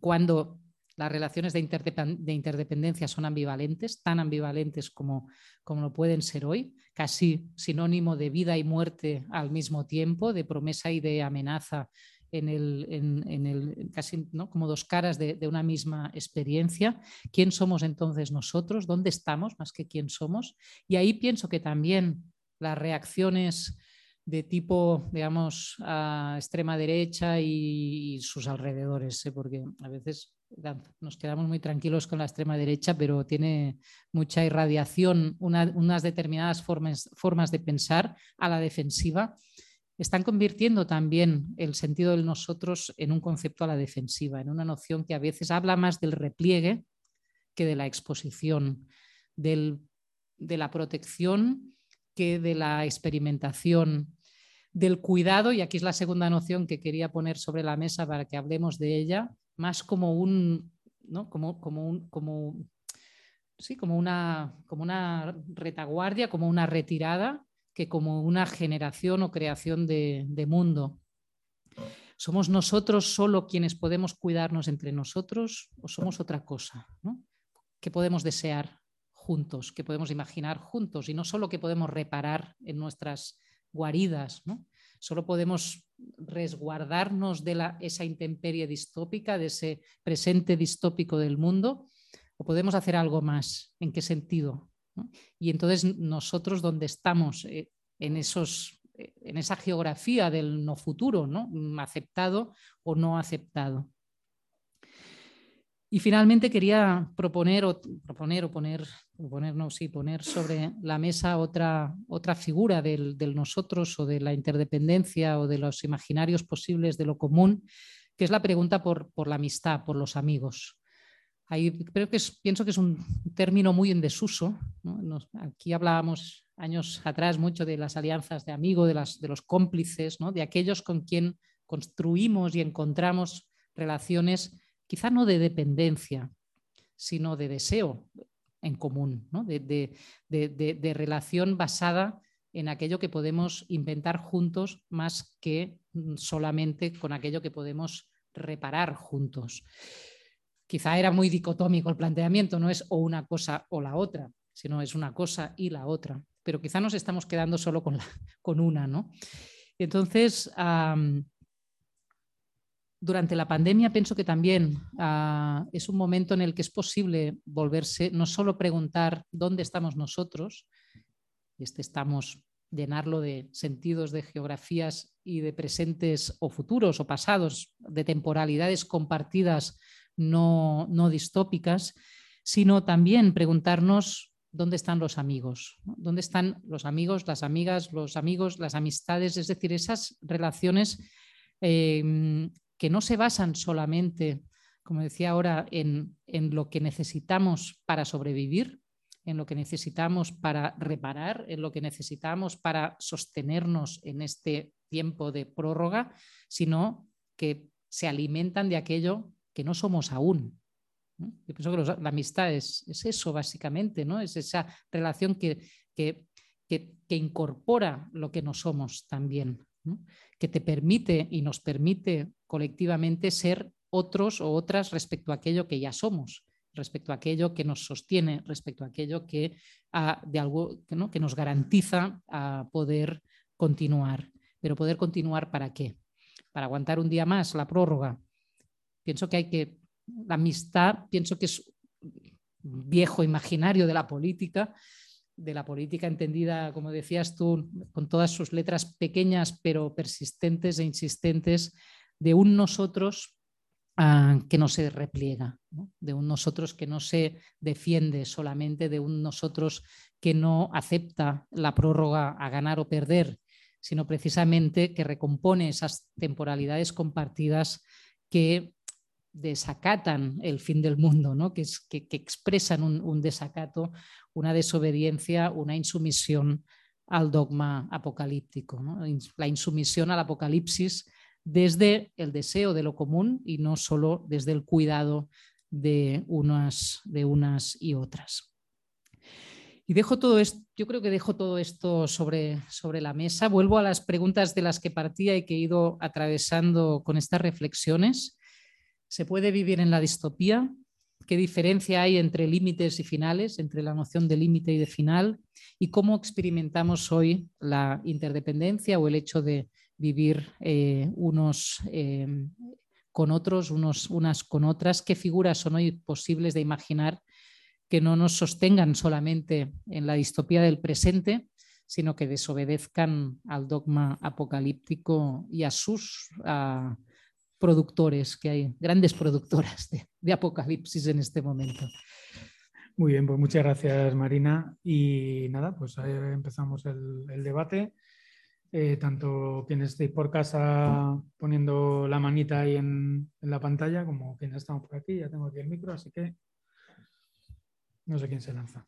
Cuando las relaciones de, interdependencia son ambivalentes, tan ambivalentes como, como lo pueden ser hoy, casi sinónimo de vida y muerte al mismo tiempo, de promesa y de amenaza en el, en, el casi ¿no? como dos caras de, una misma experiencia. ¿Quién somos entonces nosotros? ¿Dónde estamos más que quién somos? Y ahí pienso que también las reacciones de tipo, digamos, a extrema derecha y, sus alrededores, ¿eh? porque a veces nos quedamos muy tranquilos con la extrema derecha, pero tiene mucha irradiación, unas determinadas formas, formas de pensar a la defensiva. Están convirtiendo también el sentido del nosotros en un concepto a la defensiva, en una noción que a veces habla más del repliegue que de la exposición, del, de la protección que de la experimentación, del cuidado, y aquí es la segunda noción que quería poner sobre la mesa para que hablemos de ella, más como un, ¿no? como, como, un, como, sí, como, una, como una retaguardia, como una retirada, que como una generación o creación de, de mundo. ¿Somos nosotros solo quienes podemos cuidarnos entre nosotros o somos otra cosa? ¿no? ¿Qué podemos desear juntos? ¿Qué podemos imaginar juntos? Y no solo que podemos reparar en nuestras guaridas, ¿no? Solo podemos resguardarnos de esa intemperie distópica, de ese presente distópico del mundo, o podemos hacer algo más. ¿En qué sentido? Y entonces nosotros donde estamos eh, en, esos, eh, en esa geografía del no futuro, ¿no? aceptado o no aceptado. Y finalmente quería proponer o, proponer, o poner, sí, poner sobre la mesa otra, otra figura del, nosotros o de la interdependencia o de los imaginarios posibles de lo común, que es la pregunta por, por la amistad, por los amigos. Ahí creo que pienso que es un término muy en desuso. aquí hablábamos años atrás mucho de las alianzas de amigos, de, las, de los cómplices, ¿no? de aquellos con quien construimos y encontramos relaciones quizá no de dependencia, sino de deseo en común, de, relación basada en aquello que podemos inventar juntos más que solamente con aquello que podemos reparar juntos. Quizá era muy dicotómico el planteamiento, no es o una cosa o la otra, sino es una cosa y la otra, pero quizá nos estamos quedando solo con, con una. ¿no? Entonces, durante la pandemia pienso que también ah, es un momento en el que es posible volverse, no solo preguntar dónde estamos nosotros, y este estamos llenarlo de sentidos, de geografías y de presentes o futuros o pasados, de temporalidades compartidas no, no distópicas, sino también preguntarnos dónde están los amigos, dónde están los amigos, las amigas, los amigos, las amistades, es decir, esas relaciones eh, que no se basan solamente, como decía ahora, en, lo que necesitamos para sobrevivir, en lo que necesitamos para reparar, en lo que necesitamos para sostenernos en este tiempo de prórroga, sino que se alimentan de aquello que no somos aún. Yo pienso que la amistad es, eso básicamente, ¿no? es esa relación que, que, que incorpora lo que no somos también que te permite y nos permite colectivamente ser otros o otras respecto a aquello que ya somos, respecto a aquello que nos sostiene, respecto a aquello que, ah, de algo, que nos garantiza a poder continuar. Pero poder continuar para qué? Para aguantar un día más la prórroga. Pienso que hay que, la amistad, pienso que es viejo imaginario de la política, de la política entendida, como decías tú, con todas sus letras pequeñas pero persistentes e insistentes, de un nosotros ah, que no se repliega, de un nosotros que no se defiende solamente, de un nosotros que no acepta la prórroga a ganar o perder, sino precisamente que recompone esas temporalidades compartidas que desacatan el fin del mundo, ¿no? que, es, que, expresan un, desacato, una desobediencia, una insumisión al dogma apocalíptico, la insumisión al apocalipsis desde el deseo de lo común y no solo desde el cuidado de unas, de unas y otras. Y dejo todo esto, yo creo que dejo todo esto sobre, sobre la mesa. Vuelvo a las preguntas de las que partía y que he ido atravesando con estas reflexiones. ¿Se puede vivir en la distopía? ¿Qué diferencia hay entre límites y finales, entre la noción de límite y de final? ¿Y cómo experimentamos hoy la interdependencia o el hecho de vivir eh, unos eh, con otros, unos, unas con otras? ¿Qué figuras son hoy posibles de imaginar que no nos sostengan solamente en la distopía del presente, sino que desobedezcan al dogma apocalíptico y a sus productores, que hay grandes productoras de, apocalipsis en este momento. Muy bien, pues muchas gracias Marina. Y nada, pues ahí empezamos el, debate. Eh, tanto quienes estéis por casa poniendo la manita ahí en, en, la pantalla como quienes estamos por aquí. Ya tengo aquí el micro, así que no sé quién se lanza.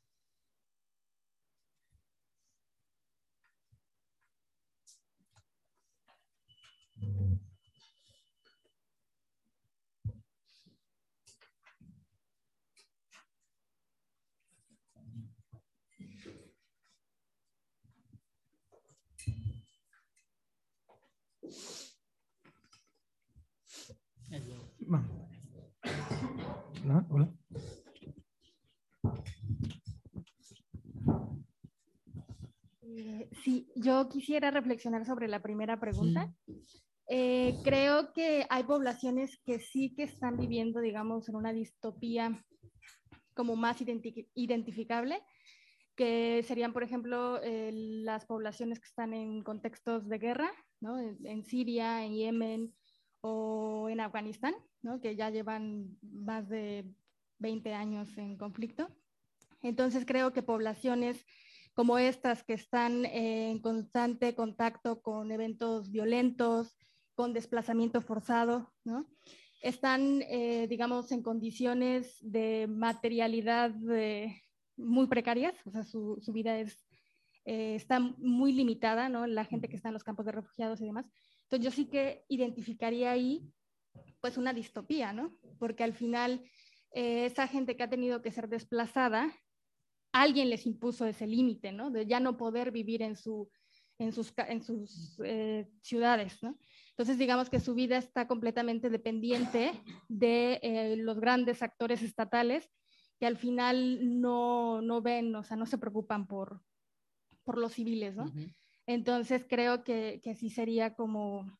Hola, hola. Eh, sí, yo quisiera reflexionar sobre la primera pregunta. Eh, creo que hay poblaciones que sí que están viviendo, digamos, en una distopía como más identificable, que serían, por ejemplo, eh, las poblaciones que están en contextos de guerra, ¿no? en, Siria, en Yemen o en Afganistán, ¿no? que ya llevan más de 20 años en conflicto. Entonces creo que poblaciones como estas que están en constante contacto con eventos violentos, con desplazamiento forzado, ¿no? están, eh, digamos, en condiciones de materialidad eh, muy precarias, o sea, su, su vida es, eh, está muy limitada, ¿no? La gente que está en los campos de refugiados y demás. Entonces yo sí que identificaría ahí, pues, una distopía, ¿no? Porque al final, esa gente que ha tenido que ser desplazada, alguien les impuso ese límite, ¿no? De ya no poder vivir en, su, en sus, en sus eh, ciudades, ¿no? Entonces, digamos que su vida está completamente dependiente de eh, los grandes actores estatales que al final no, no, ven, o sea, no se preocupan por, por los civiles, ¿no? Entonces, creo que, que, sí sería como,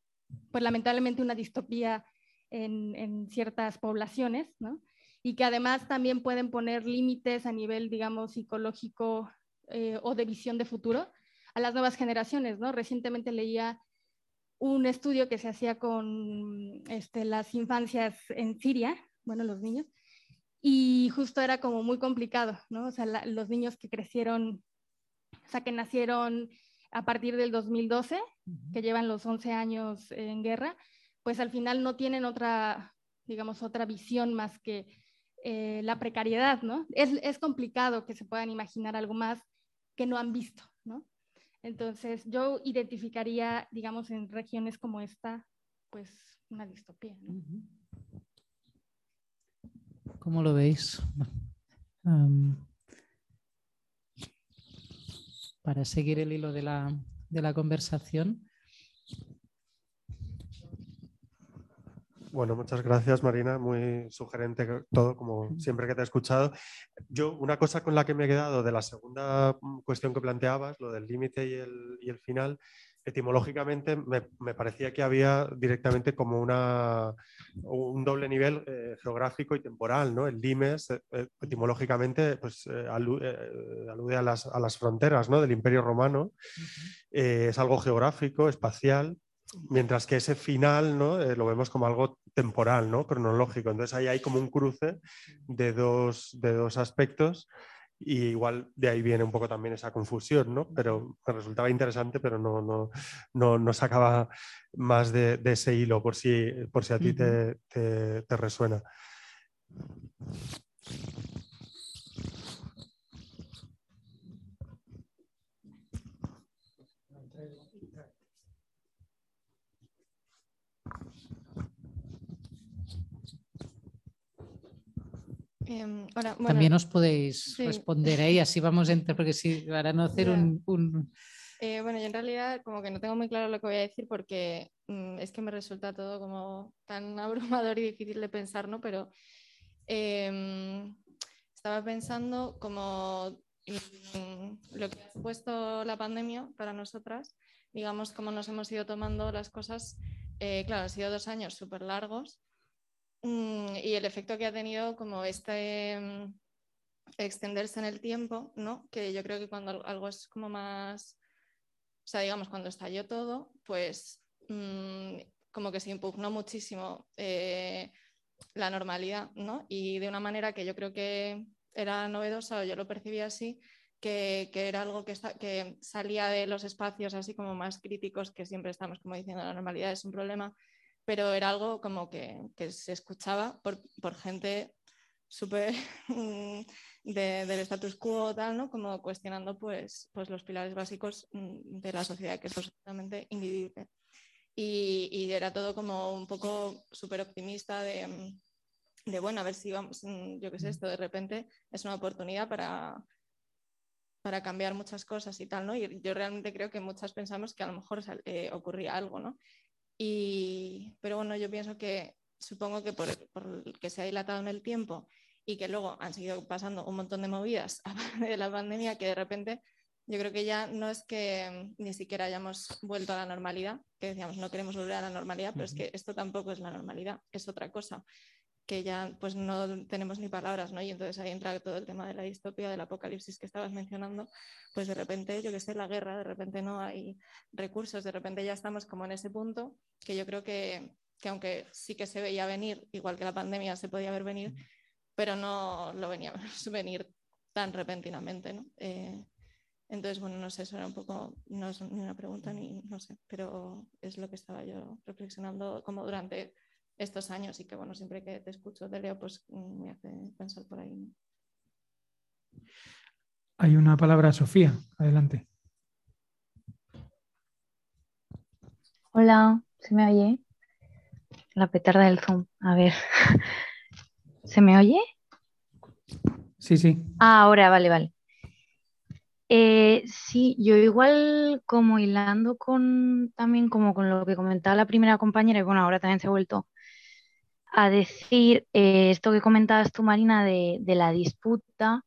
pues lamentablemente una distopía en, en ciertas poblaciones, ¿no? Y que además también pueden poner límites a nivel, digamos, psicológico eh, o de visión de futuro a las nuevas generaciones, ¿no? Recientemente leía un estudio que se hacía con este, las infancias en Siria, bueno, los niños, y justo era como muy complicado, ¿no? O sea, los niños que crecieron, o sea, que nacieron a partir del 2012, que llevan los 11 años en guerra, pues al final no tienen otra, digamos, otra visión más que eh, la precariedad, ¿no? Es, es, complicado que se puedan imaginar algo más que no han visto, ¿no? Entonces, yo identificaría, digamos, en regiones como esta, pues una distopía. ¿no? ¿Cómo lo veis? para seguir el hilo de la, de la conversación. Bueno, muchas gracias Marina, muy sugerente todo, como siempre que te he escuchado. Yo, una cosa con la que me he quedado de la segunda mm, cuestión que planteabas, lo del límite y el, y el, final, etimológicamente me, me, parecía que había directamente como una, un doble nivel eh, geográfico y temporal. ¿no? El limes, eh, eh, etimológicamente, pues, alude, alude a, las, a, las, fronteras ¿no? del Imperio Romano. es algo geográfico, espacial, mientras que ese final ¿no? Eh, lo vemos como algo temporal, ¿no? cronológico. Entonces ahí hay como un cruce de dos, de dos aspectos y igual de ahí viene un poco también esa confusión, ¿no? Pero me resultaba interesante, pero no, no, no, no sacaba más de, ese hilo por si, por si a ti te, te resuena. Em, También os podéis responder ahí, así vamos a entrar, [LAUGHS] porque sí, para no hacer un... Eh, bueno, yo en realidad como que no tengo muy claro lo que voy a decir porque mm, es que me resulta todo como tan [LAUGHS] abrumador y difícil de pensar, ¿no? Pero em, estaba pensando como mm, lo que ha supuesto la pandemia para nosotras, digamos, cómo nos hemos ido tomando las cosas. Eh, claro, han sido dos años súper largos y el efecto que ha tenido como este mm, extenderse en el tiempo, ¿no? Que yo creo que cuando algo es como más, o sea, digamos, cuando estalló todo, pues mm, como que se impugnó muchísimo eh, la normalidad, ¿no? Y de una manera que yo creo que era novedosa, o yo lo percibía así, que, que, era algo que, que salía de los espacios así como más críticos, que siempre estamos como diciendo la normalidad es un problema, pero era algo como que, se escuchaba por, gente súper [LAUGHS] mm, del status quo, tal, ¿no? Como cuestionando pues, pues los pilares básicos mm, de la sociedad, que es absolutamente individual. Y, era todo como un poco súper optimista mm, de, bueno, a ver si vamos, yo qué sé, esto de repente es una oportunidad para, para cambiar muchas cosas y tal, ¿no? Y yo realmente creo que muchas pensamos que a lo mejor eh, ocurría algo, ¿no? Y, pero bueno, yo pienso que supongo que por, por, que se ha dilatado en el tiempo y que luego han seguido pasando un montón de movidas [LAUGHS] de la pandemia que de repente yo creo que ya no es que ni siquiera hayamos vuelto a la normalidad, que decíamos no queremos volver a la normalidad, pero es que esto tampoco es la normalidad, es otra cosa que ya pues no tenemos ni palabras, ¿no? Y entonces ahí entra todo el tema de la distopía, del apocalipsis que estabas mencionando, pues de repente, yo que sé, la guerra, de repente no hay recursos, de repente ya estamos como en ese punto que yo creo que, que aunque sí que se veía venir, igual que la pandemia se podía ver venir, pero no lo veníamos [LAUGHS] venir tan repentinamente, ¿no? Eh, entonces, bueno, no sé, eso era un poco, no es ni una pregunta ni, no sé, pero es lo que estaba yo reflexionando como durante estos años y que bueno, siempre que te escucho, te leo, pues mm, me hace pensar por ahí. Hay una palabra, Sofía, adelante. Hola, ¿se me oye? La petarda del Zoom, a ver. [LAUGHS] ¿Se me oye? Sí, sí. Ah, ahora, vale, vale. Eh, sí, yo igual como hilando con también como con lo que comentaba la primera compañera, y bueno, ahora también se ha vuelto a decir eh, esto que comentabas tú, Marina, de, la disputa.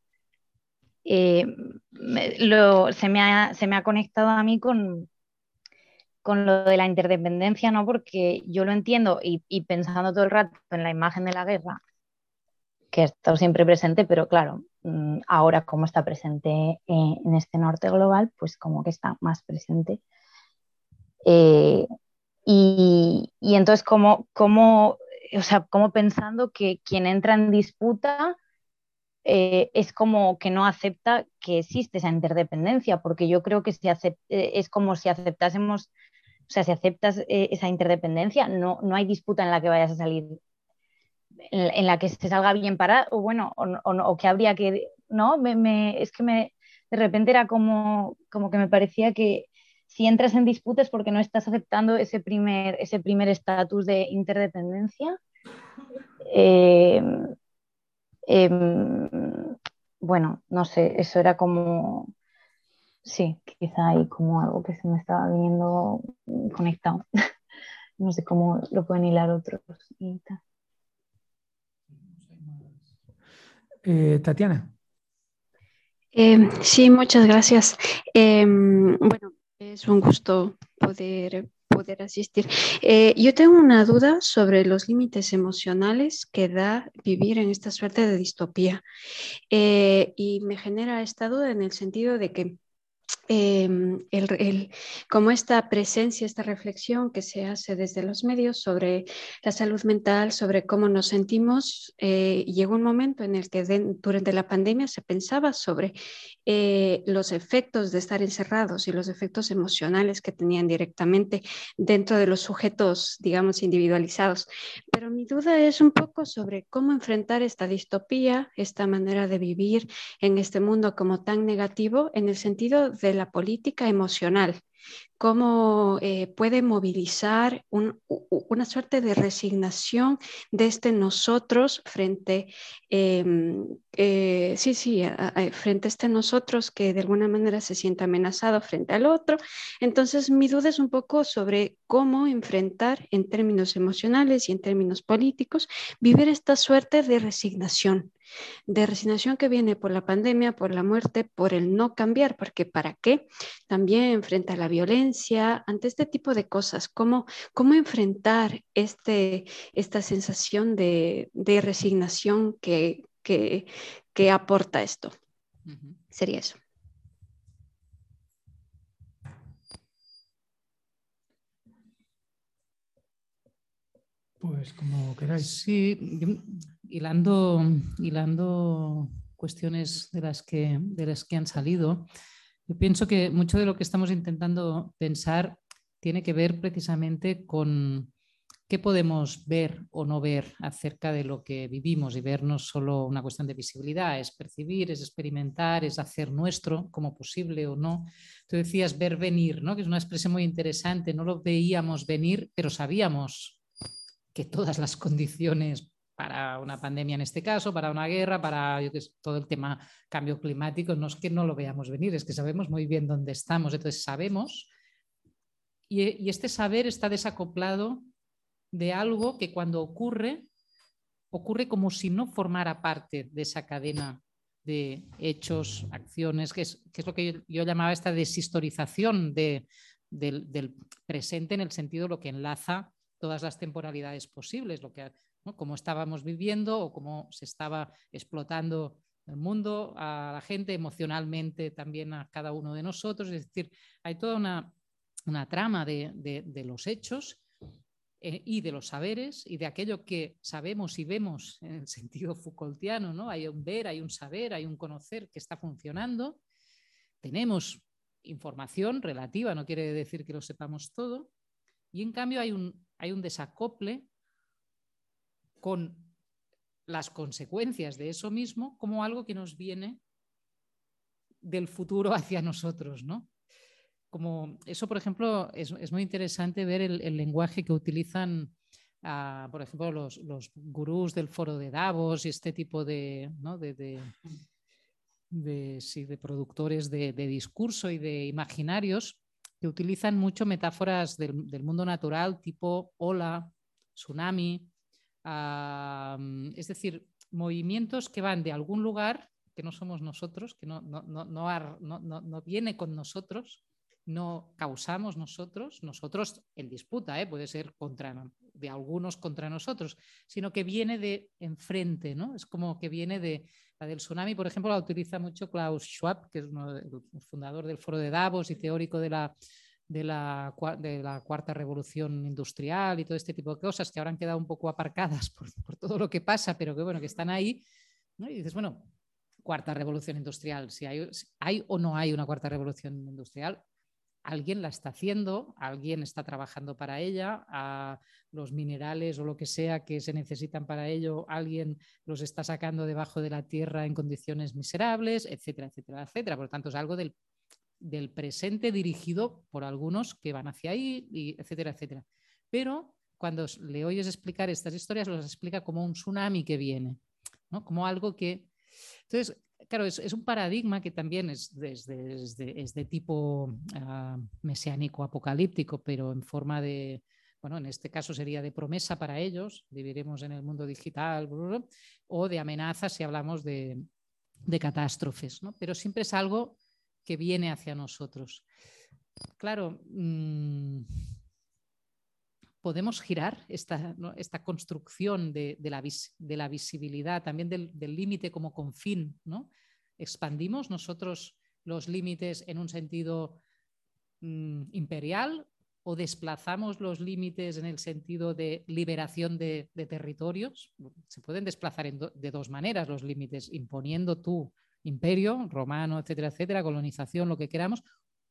Eh, se, me ha, se, me ha, conectado a mí con, con lo de la interdependencia, ¿no? Porque yo lo entiendo y, pensando todo el rato en la imagen de la guerra, que ha estado siempre presente, pero claro, mm, ahora como está presente eh, en este norte global, pues como que está más presente. y, y, entonces, ¿cómo, cómo o sea, como pensando que quien entra en disputa eh, es como que no acepta que existe esa interdependencia, porque yo creo que si eh, es como si aceptásemos, o sea, si aceptas eh, esa interdependencia, no, no hay disputa en la que vayas a salir, en, la que se salga bien parado, o bueno, o, que habría que, no, me, es que me, de repente era como, como que me parecía que si entras en disputas porque no estás aceptando ese primer ese primer estatus de interdependencia. Em, em, bueno, no sé, eso era como, sí, quizá hay como algo que se me estaba viendo conectado. [LAUGHS] no sé cómo lo pueden hilar otros eh, Tatiana. Em, sí, muchas gracias. bueno, es un gusto poder, poder asistir. Eh, yo tengo una duda sobre los límites emocionales que da vivir en esta suerte de distopía. Eh, y me genera esta duda en el sentido de que Em, el, como esta presencia, esta reflexión que se hace desde los medios sobre la salud mental, sobre cómo nos sentimos. Eh, llegó un momento en el que durante la pandemia se pensaba sobre eh, los efectos de estar encerrados y los efectos emocionales que tenían directamente dentro de los sujetos, digamos, individualizados. Pero mi duda es un poco sobre cómo enfrentar esta distopía, esta manera de vivir en este mundo como tan negativo en el sentido de la política emocional, cómo eh, puede movilizar una suerte de resignación de este nosotros frente, em, eh, sí, sí, frente a este nosotros que de alguna manera se siente amenazado frente al otro. Entonces, mi duda es un poco sobre cómo enfrentar en términos emocionales y en términos políticos, vivir esta suerte de resignación de resignación que viene por la pandemia, por la muerte, por el no cambiar, porque ¿para qué? También frente a la violencia, ante este tipo de cosas, ¿cómo, cómo enfrentar este, esta sensación de, resignación que, que, aporta esto? Sería eso. Pues como queráis. Sí, hilando, hilando cuestiones de las, que, de las que han salido, yo pienso que mucho de lo que estamos intentando pensar tiene que ver precisamente con qué podemos ver o no ver acerca de lo que vivimos y ver no solo una cuestión de visibilidad, es percibir, es experimentar, es hacer nuestro como posible o no. Tú decías ver venir, ¿no? que es una expresión muy interesante, no lo veíamos venir, pero sabíamos que todas las condiciones para una pandemia en este caso, para una guerra, para todo el tema cambio climático, no es que no lo veamos venir, es que sabemos muy bien dónde estamos, entonces sabemos y, este saber está desacoplado de algo que cuando ocurre, ocurre como si no formara parte de esa cadena de hechos, acciones, que es, lo que yo, llamaba esta deshistorización del, del, presente en el sentido de lo que enlaza todas las temporalidades posibles, lo que cómo estábamos viviendo o cómo se estaba explotando el mundo, a la gente emocionalmente, también a cada uno de nosotros. Es decir, hay toda una, trama de, los hechos eh, y de los saberes y de aquello que sabemos y vemos en el [LAUGHS] sentido Foucaultiano. ¿no? Hay un ver, hay un saber, hay un conocer que está funcionando. Tenemos información relativa, no quiere decir que lo sepamos todo. Y en cambio hay un, hay un desacople con las consecuencias de eso mismo como algo que nos viene del futuro [LAUGHS] hacia nosotros, ¿no? Como eso, por ejemplo, es, muy interesante ver el, lenguaje que utilizan, ah, por ejemplo, los, gurús del foro de Davos y este tipo de, de, productores de, discurso y de imaginarios que utilizan mucho metáforas del, del mundo natural, tipo ola, tsunami, es decir, movimientos que van de algún lugar que no somos nosotros, que no, no, no, no, viene con nosotros, no causamos nosotros, nosotros en disputa, ¿eh? puede ser contra, de algunos contra nosotros, sino que viene de enfrente, ¿no? Es como que viene de la del tsunami, por ejemplo, la utiliza mucho Klaus Schwab, que es el fundador del Foro de Davos y teórico de la de la, de la, cuarta revolución industrial y todo este tipo de cosas que ahora han quedado un poco aparcadas por, todo lo que pasa, pero que bueno, que están ahí. Y dices, bueno, cuarta revolución industrial, si hay, hay o no hay una cuarta revolución industrial, alguien la está haciendo, alguien está trabajando para ella, a los minerales o lo que sea que se necesitan para ello, alguien los está sacando debajo de la tierra en condiciones miserables, etcétera, etcétera, etcétera. Por lo tanto, es algo del del presente dirigido por algunos que van hacia ahí, y etcétera, etcétera. Pero cuando le oyes explicar estas historias, los explica como un tsunami que viene, ¿no? como algo que... Entonces, claro, es, un paradigma que también es, de, tipo ah, mesiánico apocalíptico, pero en forma de, bueno, en este caso sería de promesa para ellos, viviremos en el mundo digital, o de amenaza si hablamos de, de catástrofes, ¿no? pero siempre es algo que viene hacia nosotros. Claro, mm, podemos girar esta, esta construcción de, la de, la visibilidad, también del límite como confín, ¿no? Expandimos nosotros los límites en un sentido mm, imperial o desplazamos los límites en el sentido de liberación de, territorios. Se pueden desplazar de dos maneras los límites, imponiendo tu imperio romano, etcétera, etcétera, colonización, lo que queramos,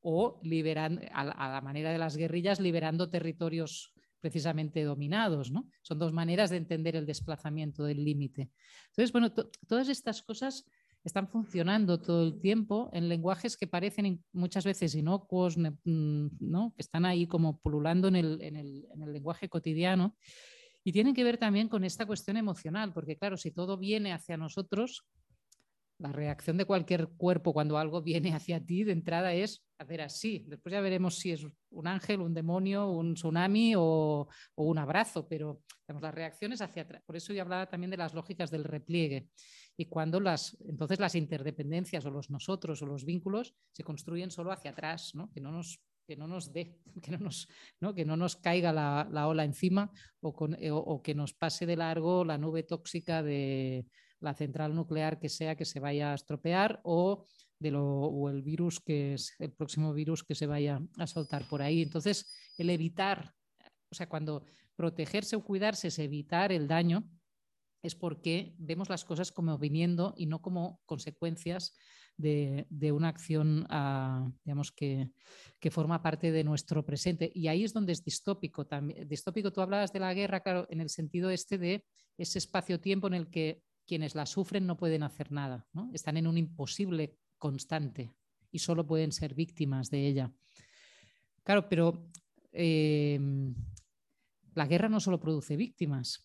o liberando, a, la manera de las guerrillas, liberando territorios precisamente dominados. ¿no? Son dos maneras de entender el desplazamiento del límite. Entonces, bueno, todas estas cosas están funcionando todo el tiempo en lenguajes que parecen muchas veces inocuos, mm, ¿no? que están ahí como pululando en el, en el, en el lenguaje cotidiano. Y tienen que ver también con esta cuestión emocional, porque claro, si todo viene hacia nosotros, la reacción de cualquier cuerpo cuando algo viene [LAUGHS] hacia ti de entrada es hacer así. Después ya veremos si es un ángel, un demonio, un tsunami o, un abrazo, pero las reacciones hacia atrás. Por eso yo hablaba también de las lógicas del repliegue. Y cuando las, entonces las interdependencias o los nosotros o los vínculos se construyen solo hacia atrás, ¿no? que no nos que no nos dé, [LAUGHS] que no nos, ¿no? Que no nos caiga la, la ola encima o, o que nos pase de largo la nube tóxica de, la central nuclear que sea que se vaya a estropear o, de lo, o el virus que es el próximo virus que se vaya a soltar por ahí. Entonces, el evitar, o sea, cuando protegerse o cuidarse es evitar el daño, es porque vemos las cosas como viniendo y no como consecuencias de, una acción, ah, digamos, que, que, forma parte de nuestro presente. Y ahí es donde es distópico también. Distópico, tú hablabas de la guerra, claro, en el sentido este de ese espacio-tiempo en el que quienes la sufren no pueden hacer nada, están en un imposible constante y solo pueden ser víctimas de ella. Claro, pero em, la guerra no solo produce víctimas.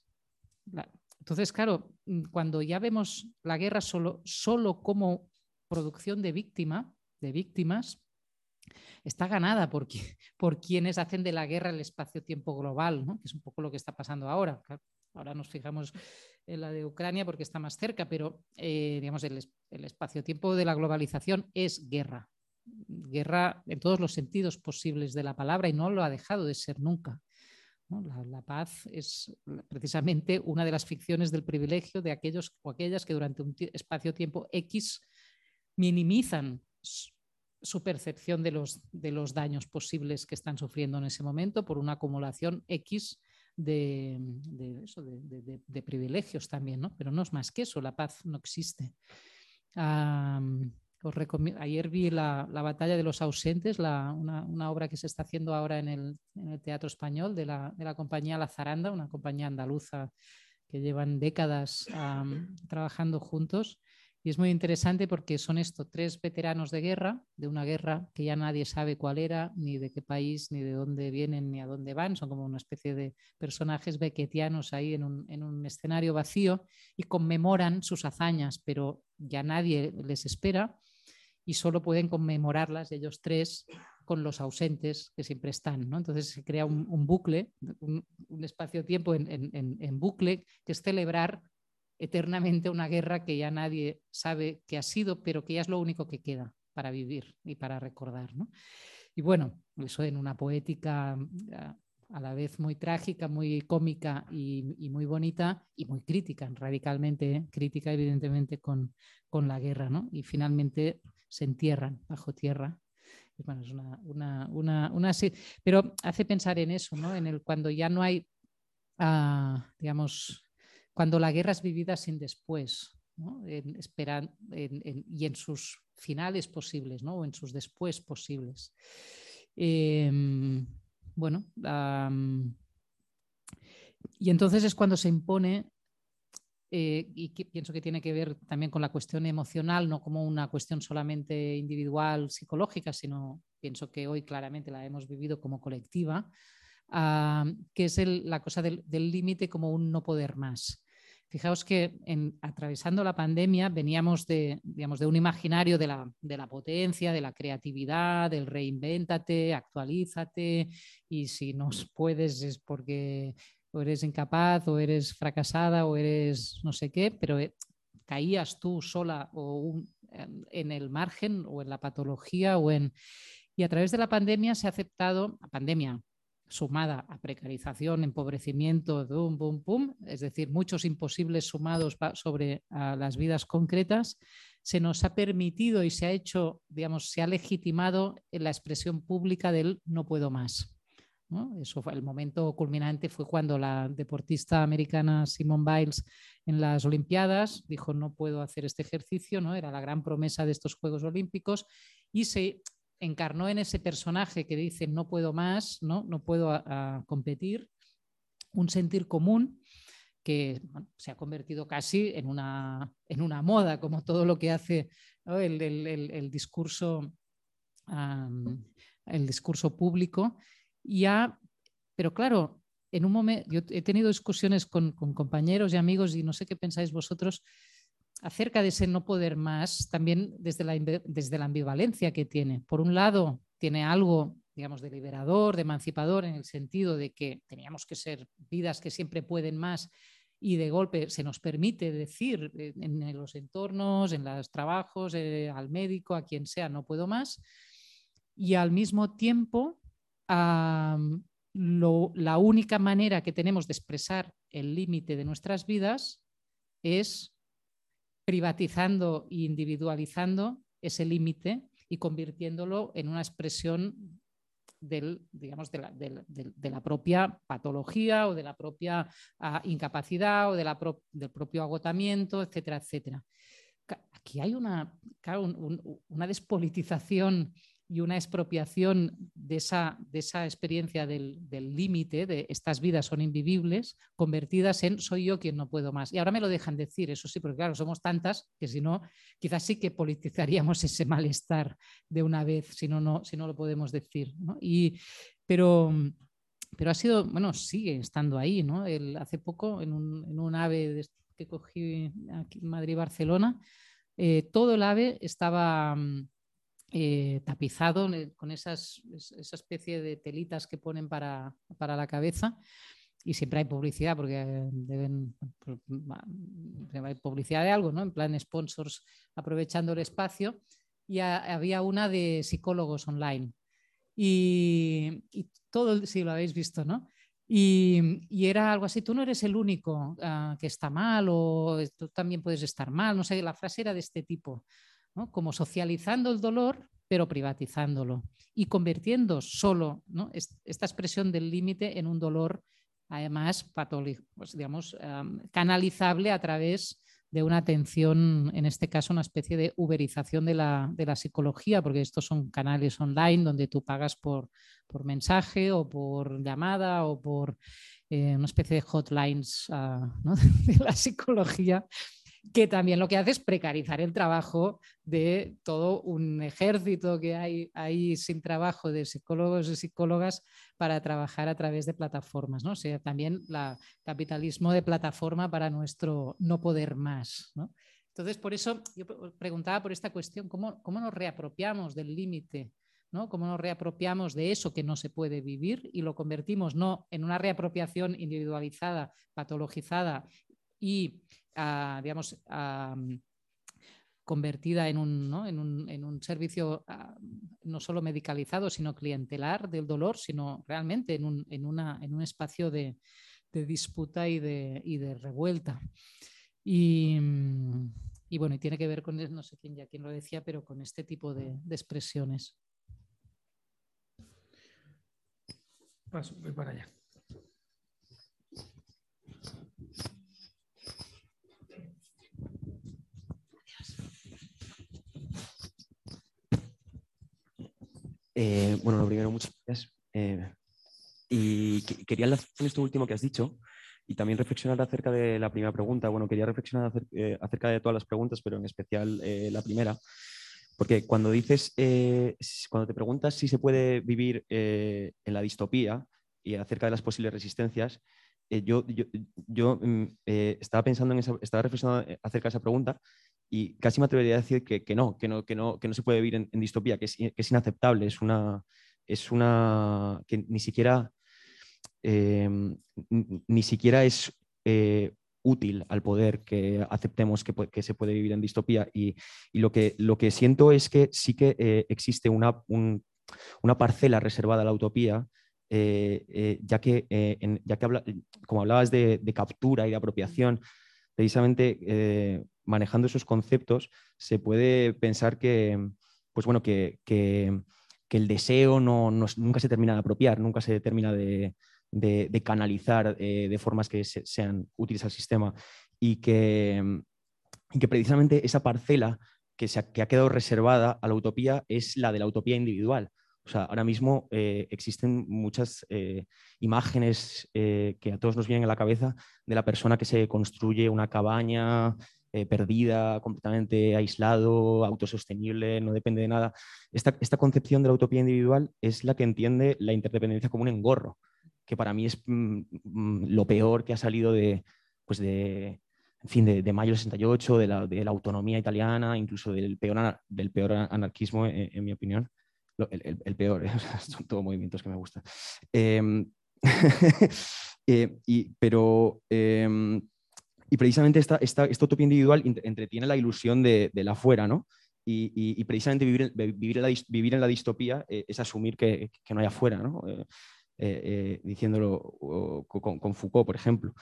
entonces, claro, cuando ya vemos la guerra solo, solo como producción de víctima, de víctimas, está ganada por, por quienes hacen de la guerra el espacio-tiempo global, que es un poco lo que está pasando ahora. Ahora nos fijamos en la de Ucrania porque está más cerca, pero eh, digamos, el, espacio-tiempo de la globalización es guerra. Guerra en todos los sentidos posibles de la palabra y no lo ha dejado de ser nunca. La, paz es precisamente una de las ficciones del privilegio de aquellos o aquellas que durante un espacio-tiempo X minimizan su percepción de los, de los daños posibles que están sufriendo en ese momento por una acumulación X de, eso, de, privilegios también, ¿no? Pero no es más que eso, la paz no existe. ayer vi la, Batalla de los Ausentes, una, obra que se está haciendo ahora en el, Teatro Español de la, de la, compañía La Zaranda, una compañía andaluza que llevan décadas trabajando juntos y es muy interesante porque son estos tres veteranos de guerra, de una guerra que ya nadie sabe cuál era, ni de qué país, ni de dónde vienen, ni a dónde van. Son como una especie de personajes bequetianos ahí en un, en un escenario vacío y conmemoran sus hazañas, pero ya nadie les espera y solo pueden conmemorarlas ellos tres con los ausentes que siempre están. ¿no? Entonces se crea un, bucle, un, espacio-tiempo en, en, en, bucle, que es celebrar eternamente una guerra que ya nadie sabe que ha sido, pero que ya es lo único que queda para vivir y para recordar. Y bueno, eso en una poética mm, a la vez muy trágica, muy cómica y, muy bonita y muy crítica, radicalmente crítica evidentemente con, con la guerra, ¿no? Y finalmente se entierran bajo tierra. Bueno, es una, una, una, pero hace pensar en eso, ¿no? En el cuando ya no hay, ah, digamos, cuando la guerra es vivida sin después, y en sus finales posibles, o en sus después posibles. Em, bueno, y entonces es cuando se impone, eh, y pienso que tiene que ver también con la cuestión emocional, no como una cuestión solamente individual, psicológica, sino pienso que hoy claramente la hemos vivido como colectiva, que es la cosa del límite como un no poder más. Fijaos que en, atravesando la pandemia veníamos de, digamos, de un imaginario de la, potencia, de la creatividad, del reinvéntate, actualízate y si no puedes es porque o eres incapaz o eres fracasada o eres no sé qué, pero eh, caías tú sola o en el margen o en la patología o en... Y a través de la pandemia se ha aceptado, la pandemia, sumada a precarización, empobrecimiento, boom, boom, boom, es decir, muchos imposibles sumados sobre las vidas concretas, se nos ha permitido y se ha hecho, digamos, se ha legitimado la expresión pública del no puedo más. Eso fue el momento culminante fue cuando la deportista americana Simone Biles en las Olimpiadas dijo no puedo hacer este ejercicio, ¿no? Era la gran promesa de estos Juegos Olímpicos y se encarnó en ese personaje que dice no puedo más, no, no puedo competir, un sentir común que se ha convertido casi en una, en una moda, como todo lo que hace el, discurso, el discurso público. Ya, pero claro, en un momento, yo he tenido discusiones con, compañeros y amigos y no sé qué pensáis vosotros acerca de ese no poder más, también desde la, desde la ambivalencia que tiene. Por un lado, tiene algo, digamos, de liberador, de emancipador, en el sentido de que teníamos que ser vidas que siempre pueden más y de golpe se nos permite decir en, los entornos, en los trabajos, eh, al médico, a quien sea, no puedo más. Y al mismo tiempo la única manera que tenemos de expresar el límite de nuestras vidas es privatizando e individualizando ese límite y convirtiéndolo en una expresión del, digamos, de, la, propia patología o de la propia ah, incapacidad o del propio agotamiento, etcétera, etcétera. Aquí hay una, una despolitización y una expropiación de esa, de esa experiencia del límite, de estas vidas son invivibles, convertidas en soy yo quien no puedo más. Y ahora me lo dejan decir, eso sí, porque claro, somos tantas que si no, quizás sí que politizaríamos [LAUGHS] ese malestar de una vez, si no, no, si no lo podemos decir. Y, pero, pero ha sido, bueno, sigue estando ahí. ¿no? El, hace poco, en un, en un ave que cogí aquí en Madrid-Barcelona, eh, todo el ave estaba eh, tapizado con esas, esa especie de telitas que ponen para, para, la cabeza. Y siempre hay publicidad, porque deben. Hay publicidad de algo, ¿no? En plan, sponsors aprovechando el espacio. Y había una de psicólogos online. Y, todo, si lo habéis visto, ¿no? Y, y, era algo así, tú no eres el único ah, que está mal o tú también puedes estar mal, no sé, la frase era de este tipo como socializando el dolor, pero privatizándolo y convirtiendo solo esta expresión del límite en un dolor, además, pues, digamos, canalizable a través de una atención, en este caso, una especie de uberización de la, psicología, porque estos son canales online donde tú pagas por, mensaje o por llamada o por eh, una especie de hotlines ah, [LAUGHS] de la psicología que también lo que hace es precarizar el trabajo de todo un ejército que hay ahí sin trabajo de psicólogos y psicólogas para trabajar a través de plataformas. ¿no? O sea, también el capitalismo de plataforma para nuestro no poder más. Entonces, por eso yo preguntaba por esta cuestión, ¿cómo, cómo nos reapropiamos del límite? ¿no? Cómo nos reapropiamos de eso que no se puede vivir y lo convertimos no en una reapropiación individualizada, patologizada y digamos, convertida en un, en un, servicio no solo medicalizado, sino clientelar del dolor, sino realmente en un, en una, en un espacio de, disputa y de, de revuelta. Y, bueno, y tiene que ver con, no sé quién ya quién lo decía, pero con este tipo de, expresiones. voy para allá. Eh, bueno, lo primero, muchas gracias. Eh, y quería enlazar con esto último que has dicho y también reflexionar acerca de la primera pregunta. Bueno, quería reflexionar eh, acerca de todas las preguntas, pero en especial la primera. Porque cuando dices, cuando te preguntas si se puede vivir en la distopía y acerca de las posibles resistencias, yo, yo, yo mm, estaba pensando en esa, estaba reflexionando acerca de esa pregunta y casi me atrevería a decir que, que, no, que, no, que, no, que no se puede vivir en, distopía, que es, inaceptable, es una, es una que ni siquiera, eh, ni siquiera es eh, útil al poder que aceptemos que, que, se puede vivir en distopía. Y, y, lo, que, lo que siento es que sí que eh, existe una, una parcela reservada a la utopía. ya que, ya que habla, como hablabas de, captura y de apropiación, precisamente manejando esos conceptos se puede pensar que, pues bueno, que, el deseo no, nunca se termina de apropiar, nunca se termina de, canalizar eh, de formas que sean útiles al sistema y que, que precisamente esa parcela que, se ha, que ha quedado reservada a la utopía es la de la utopía individual. O sea, ahora mismo eh, existen muchas eh, imágenes que a todos nos vienen a la cabeza de la persona que se construye una cabaña eh, perdida, completamente aislado, autosostenible, no depende de nada. Esta, esta, concepción de la utopía individual es la que entiende la interdependencia como un engorro, que para mí es mm, mm, lo peor que ha salido de, pues de, en fin, de, mayo del 68, de la, de la, autonomía italiana, incluso del peor, del peor anarquismo, en, mi opinión. El, el, peor, ¿eh? [LAUGHS] son todos movimientos que me gustan. Em, [LAUGHS] eh, y, pero em, y precisamente esta, esta, utopía individual entretiene la ilusión de, la afuera, ¿no? Y, precisamente vivir, vivir, en la, vivir, en la, distopía eh, es asumir que, no hay afuera, ¿no? Eh, eh, diciéndolo con, Foucault, por ejemplo.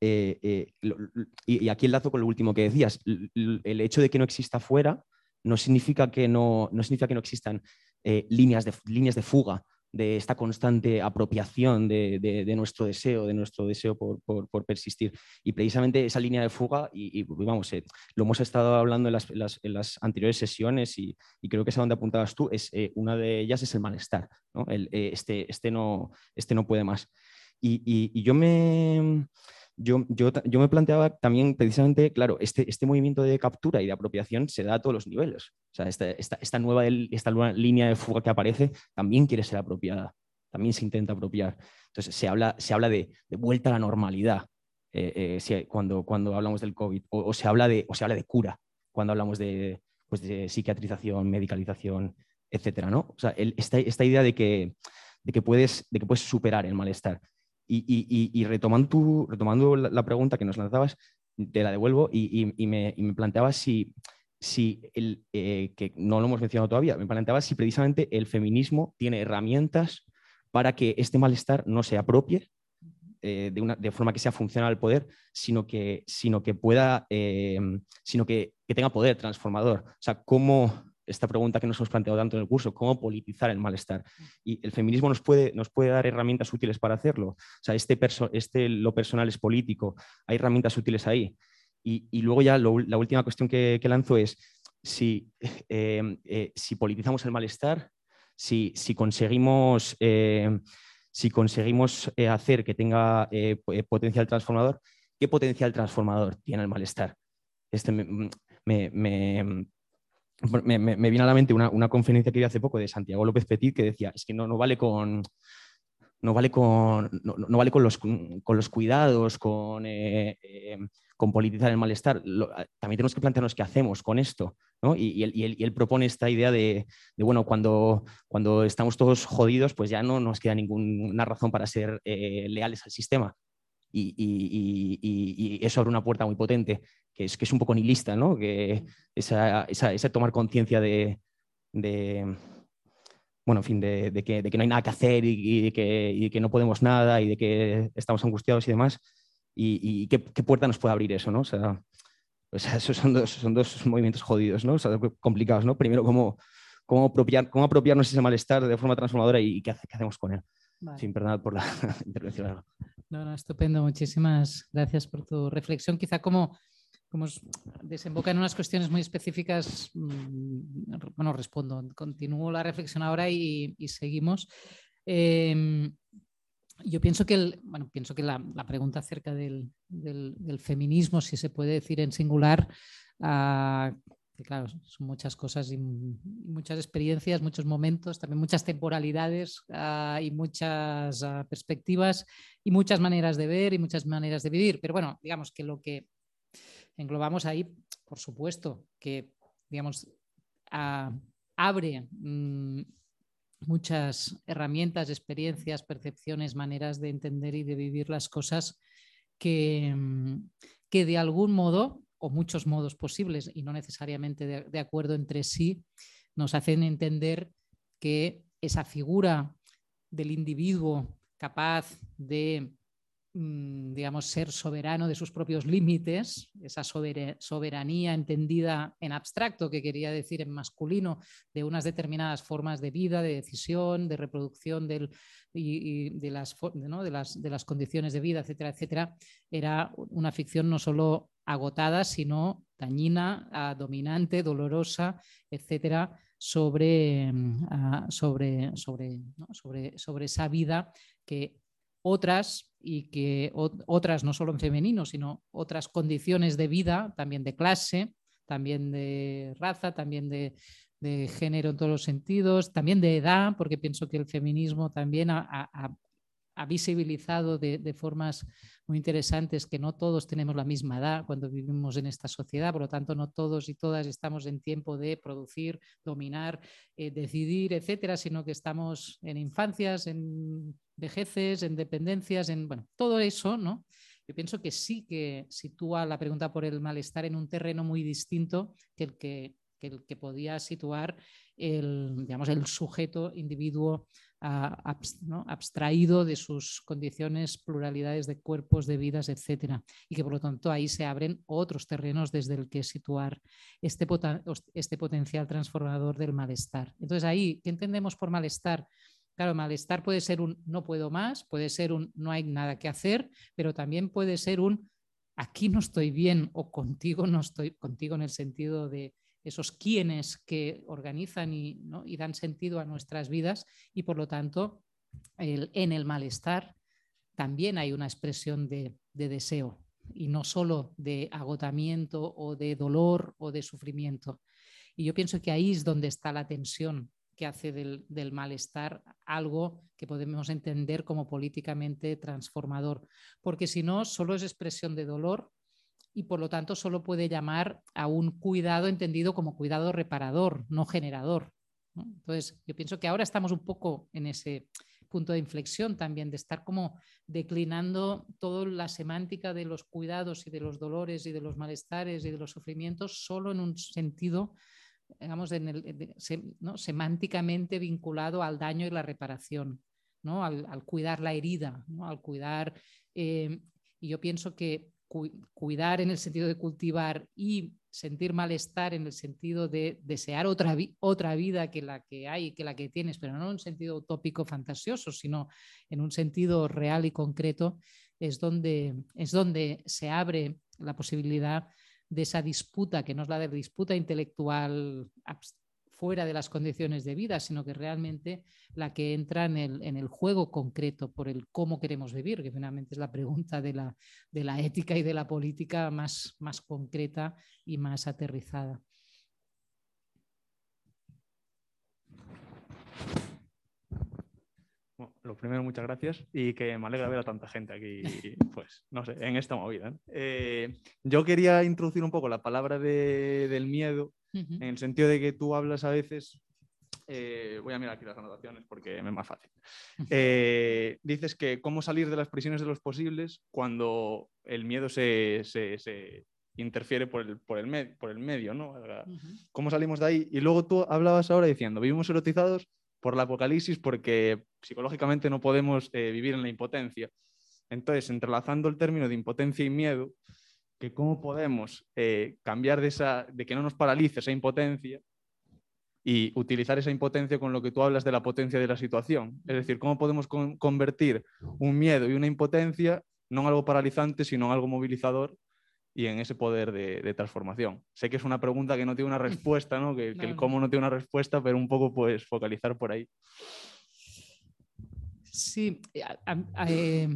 y, aquí enlazo con lo último que decías. El, hecho de que no exista afuera no significa que no, no, significa que no existan líneas, de, líneas de fuga de esta constante apropiación de, nuestro deseo, de nuestro deseo por, persistir. Y precisamente esa línea de fuga, y, vamos, eh, lo hemos estado hablando en las, anteriores sesiones y, creo que es a donde apuntabas tú, es, eh, una de ellas es el malestar. Eh, este, este, no, este no puede más. y yo me yo, yo, me planteaba también precisamente, claro, este, este movimiento de captura y de apropiación se da a todos los niveles. O sea, esta, esta, nueva, esta nueva línea de fuga que aparece también quiere ser apropiada, también se intenta apropiar. Entonces, se habla, se habla de, vuelta a la normalidad eh, eh, cuando, cuando hablamos del COVID, o, se habla de, o se habla de cura cuando hablamos de, pues de psiquiatrización, medicalización, etcétera, ¿no? O sea, esta, esta, idea de que, de que, puedes, de que puedes superar el malestar. Y, retomando, retomando la, pregunta que nos lanzabas, te la devuelvo y, me, planteaba si, si el, eh, que no lo hemos mencionado todavía, me planteaba si precisamente el feminismo tiene herramientas para que este malestar no se apropie eh, de, una, de, forma que sea funcional al poder, sino que, sino que pueda, eh, sino que, que, tenga poder transformador. O sea, cómo, esta pregunta que nos hemos planteado tanto en el curso, cómo politizar el malestar. Y el feminismo nos puede, nos puede dar herramientas útiles para hacerlo. O sea, este, este lo personal es político, hay herramientas útiles ahí. Y, luego ya la última cuestión que, lanzo es si, [LAUGHS] eh, eh, si politizamos el malestar, si, si conseguimos, eh, si conseguimos hacer que tenga potencial transformador, ¿qué potencial transformador tiene el malestar? Este me, me, me, viene a la mente una, conferencia que vi hace poco de Santiago López Petit que decía, es que no, no vale con... No vale con, no, vale con, los, con los cuidados, con, eh, eh, con politizar el malestar. también tenemos que plantearnos qué hacemos con esto. Y, él, propone esta idea de, bueno, cuando, cuando estamos todos jodidos, pues ya no nos queda ninguna razón para ser eh, leales al sistema y, eso abre una puerta muy potente, que es, que es un poco nihilista, ¿no? que esa, esa, tomar conciencia de, bueno, en fin, de, que, no hay nada que hacer y, que, que, no podemos nada y de que estamos angustiados y demás. ¿Y, qué, puerta nos puede abrir eso? ¿no? O sea, esos son dos, son dos movimientos jodidos, ¿no? complicados. ¿no? Primero, cómo, cómo, apropiar, cómo apropiarnos ese malestar de forma transformadora y qué, qué hacemos con él. Sin perdón por la [LAUGHS] intervención. No, no, estupendo. Muchísimas gracias por tu reflexión. Quizá como, como desemboca en unas cuestiones muy específicas, mm, bueno, respondo. Continúo la reflexión ahora y, seguimos. Em, yo pienso que, el, bueno, pienso que la, pregunta acerca del, feminismo, si se puede decir en singular, ah, claro, son muchas cosas y muchas experiencias, muchos momentos, también muchas temporalidades ah, y muchas ah, perspectivas y muchas maneras de ver y muchas maneras de vivir. Pero bueno, digamos que lo que englobamos ahí, por supuesto, que digamos ah, abre mm, muchas herramientas, experiencias, percepciones, maneras de entender y de vivir las cosas que, mm, que de algún modo o muchos modos posibles y no necesariamente de, acuerdo entre sí, nos hacen entender que esa figura del individuo capaz de digamos, ser soberano de sus propios límites, esa soberanía entendida en abstracto, que quería decir en masculino, de unas determinadas formas de vida, de decisión, de reproducción del, de, las, de, las, de las condiciones de vida, etcétera, etcétera, era una ficción no solo agotada, sino dañina, dominante, dolorosa, etcétera, sobre, mm, sobre, sobre, sobre, sobre esa vida que otras y que otras, no solo en femenino, sino otras condiciones de vida, también de clase, también de raza, también de, género en todos los sentidos, también de edad, porque pienso que el feminismo también ha, visibilizado de, formas muy interesantes que no todos tenemos la misma edad cuando vivimos en esta sociedad, por lo tanto no todos y todas estamos en tiempo de producir, dominar, eh, decidir, etcétera, sino que estamos en infancias, en vejeces, en dependencias, en bueno, todo eso, ¿no? Yo pienso que sí que sitúa la pregunta por el malestar en un terreno muy distinto que el que el que podía situar el, digamos, el sujeto individuo abstraído de sus condiciones, pluralidades de cuerpos, de vidas, etc. Y que por lo tanto ahí se abren otros terrenos desde el que situar este, este potencial transformador del malestar. Entonces ahí, ¿qué entendemos por malestar? Claro, malestar puede ser un no puedo más, puede ser un no hay nada que hacer, pero también puede ser un aquí no estoy bien o contigo no estoy, contigo en el sentido de esos quienes que organizan y, dan sentido a nuestras vidas y por lo tanto en el malestar también hay una expresión de, deseo y no solo de agotamiento o de dolor o de sufrimiento. Y yo pienso que ahí es donde está la tensión que hace del, malestar algo que podemos entender como políticamente transformador, porque si no, solo es expresión de dolor y por lo tanto solo puede llamar a un cuidado entendido como cuidado reparador, no generador. Entonces, yo pienso que ahora estamos un poco en ese punto de inflexión también, de estar como declinando toda la semántica de los cuidados y de los dolores y de los malestares y de los sufrimientos solo en un sentido, digamos, el, semánticamente vinculado al daño y la reparación, ¿no? al, cuidar la herida, ¿no? al cuidar... Eh, y yo pienso que cuidar en el sentido de cultivar y sentir malestar en el sentido de desear otra, otra vida que la que hay, que la que tienes, pero no en un sentido utópico fantasioso, sino en un sentido real y concreto, es donde, es donde se abre la posibilidad de esa disputa, que no es la de disputa intelectual fuera de las condiciones de vida, sino que realmente la que entra en el, juego concreto por el cómo queremos vivir, que finalmente es la pregunta de la, de la ética y de la política más, más concreta y más aterrizada. Lo primero, muchas gracias y que me alegra ver a tanta gente aquí, [LAUGHS] pues, no sé, en esta movida. Eh, yo quería introducir un poco la palabra del miedo en el sentido de que tú hablas a veces, eh, voy a mirar aquí las anotaciones porque me es más fácil. Eh, dices que cómo salir de las prisiones de los posibles cuando el miedo se, se, interfiere por el, por, el por el medio, ¿no? ¿Cómo salimos de ahí? Y luego tú hablabas ahora diciendo, vivimos erotizados por la apocalipsis porque psicológicamente no podemos eh, vivir en la impotencia. Entonces, entrelazando el término de impotencia y miedo, que cómo podemos eh, cambiar de, esa, de que no nos paralice esa impotencia y utilizar esa impotencia con lo que tú hablas de la potencia de la situación. Es decir, cómo podemos convertir un miedo y una impotencia no en algo paralizante, sino en algo movilizador y en ese poder de, transformación. Sé que es una pregunta que no tiene una [LAUGHS] respuesta, ¿no? Que, el cómo no tiene una respuesta, pero un poco pues focalizar por ahí. Sí, eh,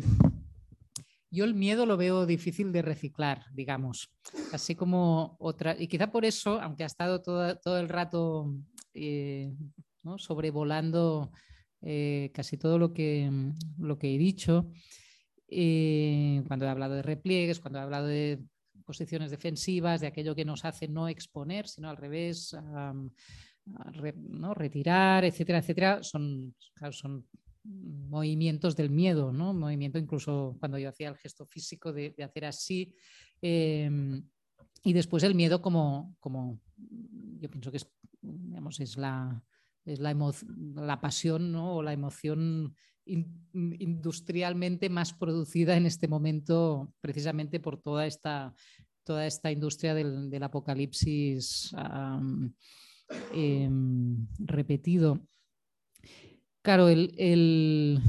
yo el miedo lo veo difícil de reciclar, digamos, así como otra, y quizá por eso, aunque ha estado todo, el rato eh, sobrevolando eh, casi todo lo que, lo que he dicho, eh, cuando he hablado de repliegues, cuando he hablado de posiciones defensivas, de aquello que nos hace no exponer, sino al revés, ¿no? retirar, etcétera, etcétera, son, son movimientos del miedo, ¿no? Movimiento incluso cuando yo hacía el gesto físico de, hacer así. Em, y después el miedo como, como yo pienso que es, digamos, es la, es la, la pasión ¿no? o la emoción industrialmente más producida en este momento, precisamente por toda esta, toda esta industria del, apocalipsis em, repetido. Claro, el,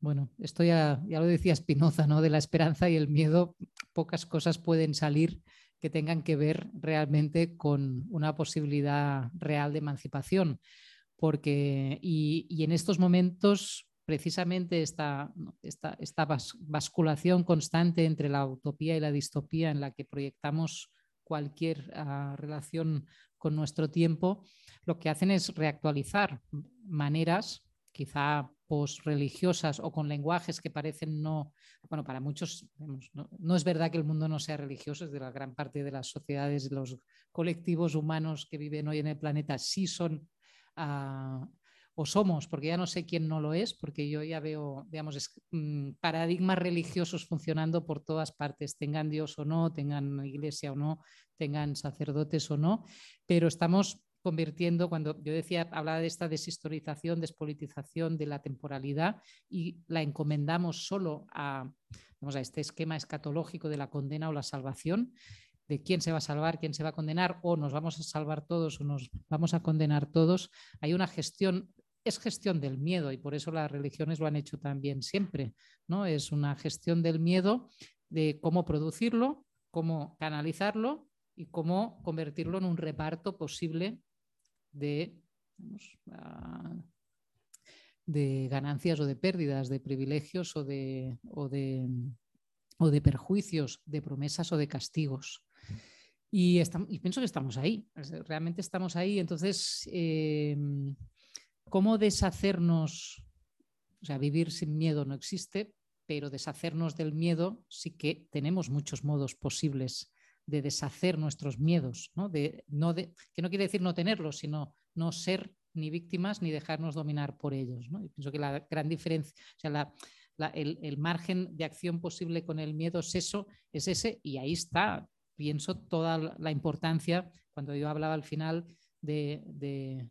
bueno, esto ya, ya, lo decía Spinoza, ¿no? De la esperanza y el miedo, pocas cosas pueden salir que tengan que ver realmente con una posibilidad real de emancipación. Porque, y, en estos momentos, precisamente esta, esta, esta, basculación constante entre la utopía y la distopía en la que proyectamos cualquier ah, relación con nuestro tiempo, lo que hacen es reactualizar maneras, quizá religiosas o con lenguajes que parecen no, bueno, para muchos no, es verdad que el mundo no sea religioso, es de la gran parte de las sociedades, los colectivos humanos que viven hoy en el planeta sí son o somos, porque ya no sé quién no lo es, porque yo ya veo, digamos, mm, paradigmas religiosos funcionando por todas partes, tengan Dios o no, tengan iglesia o no, tengan sacerdotes o no, pero estamos convirtiendo, cuando yo decía, hablaba de esta deshistorización, despolitización de la temporalidad y la encomendamos solo a, a este esquema escatológico de la condena o la salvación, de quién se va a salvar, quién se va a condenar, o nos vamos a salvar todos o nos vamos a condenar todos, hay una gestión, es gestión del miedo y por eso las religiones lo han hecho también siempre, ¿no? Es una gestión del miedo de cómo producirlo, cómo canalizarlo y cómo convertirlo en un reparto posible de, de ganancias o de pérdidas, de privilegios o de, o de, o de perjuicios, de promesas o de castigos. Y, pienso que estamos ahí, realmente estamos ahí. Entonces, em, ¿cómo deshacernos? O sea, vivir sin miedo no existe, pero deshacernos del miedo sí que tenemos muchos modos posibles de deshacer nuestros miedos, ¿no? De, no de, que no quiere decir no tenerlos, sino no ser ni víctimas ni dejarnos dominar por ellos. ¿no? Pienso que la gran diferencia, o sea, el, margen de acción posible con el miedo es eso, es ese, y ahí está, pienso, toda la importancia, cuando yo hablaba al final de, de,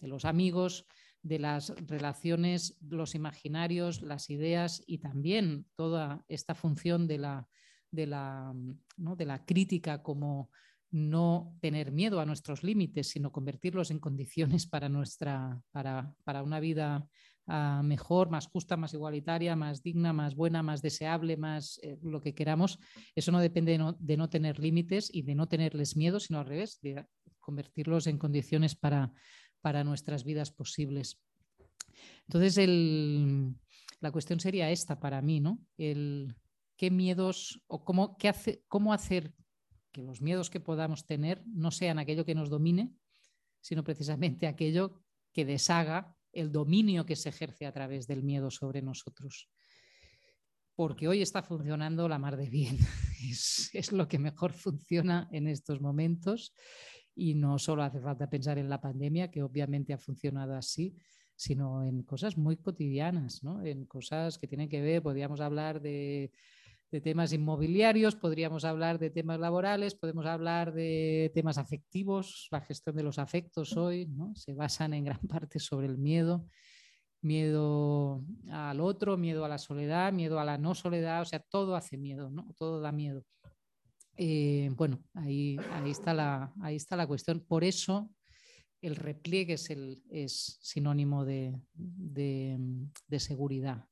los amigos, de las relaciones, los imaginarios, las ideas y también toda esta función de la, de la, de la crítica como no tener miedo a nuestros límites, sino convertirlos en condiciones para, nuestra, para, para una vida uh, mejor, más justa, más igualitaria, más digna, más buena, más deseable, más eh, lo que queramos. Eso no depende de no, tener límites y de no tenerles miedo, sino al revés, de convertirlos en condiciones para, para nuestras vidas posibles. Entonces, la cuestión sería esta para mí, ¿no? Qué miedos o cómo, cómo hacer que los miedos que podamos tener no sean aquello que nos domine, sino precisamente aquello que deshaga el dominio que se ejerce a través del miedo sobre nosotros. Porque hoy está funcionando la mar de bien. [LAUGHS] Es, es lo que mejor funciona en estos momentos. Y no solo hace falta pensar en la pandemia, que obviamente ha funcionado así, sino en cosas muy cotidianas, ¿no? en cosas que tienen que ver, podríamos hablar de de temas inmobiliarios, podríamos hablar de temas laborales, podemos hablar de temas afectivos, la gestión de los afectos hoy, ¿no? se basan en gran parte sobre el miedo, miedo al otro, miedo a la soledad, miedo a la no soledad, o sea, todo hace miedo, ¿no? todo da miedo. Eh, bueno, ahí, ahí, está la, ahí está la cuestión. Por eso el repliegue es, el, es sinónimo de, de, de seguridad,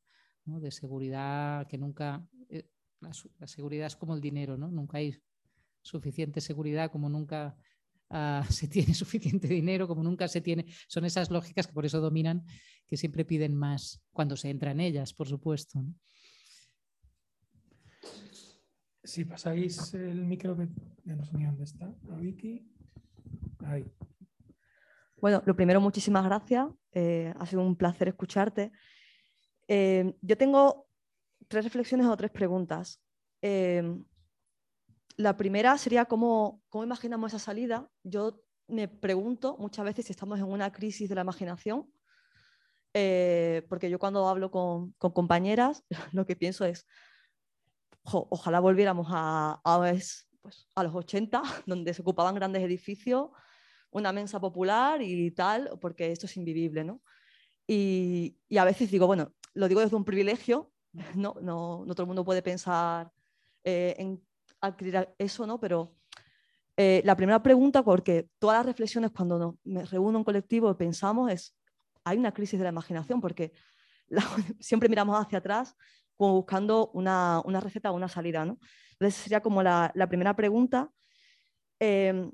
¿no? de seguridad que nunca... La, seguridad es como el dinero, ¿no? Nunca hay suficiente seguridad como nunca ah, [LAUGHS] se tiene suficiente dinero, como nunca se tiene. Son esas lógicas que por eso dominan, que siempre piden más cuando se entra en ellas, por supuesto. Si pasáis el micro, que ya no sé ni dónde está, Vicky. Ahí. Bueno, lo primero, muchísimas gracias. Eh, ha sido un placer escucharte. Eh, yo tengo tres reflexiones o tres preguntas. Em, la primera sería cómo, imaginamos esa salida. Yo me pregunto muchas veces si estamos en una crisis de la imaginación, eh, porque yo cuando hablo con, compañeras [LAUGHS] lo que pienso es, ojalá volviéramos a, a, pues, a los 80, [LAUGHS] donde se ocupaban grandes edificios, una mensa popular y tal, porque esto es invivible, ¿no? Y, a veces digo, bueno, lo digo desde un privilegio, [LAUGHS] no, no, todo el mundo puede pensar eh, en adquirir eso, ¿no? Pero eh, la primera pregunta, porque todas las reflexiones cuando me reúno en colectivo pensamos es, hay una crisis de la imaginación, porque [LAUGHS] siempre miramos hacia atrás como buscando una, receta o una salida, ¿no? Entonces sería como la, primera pregunta. Em,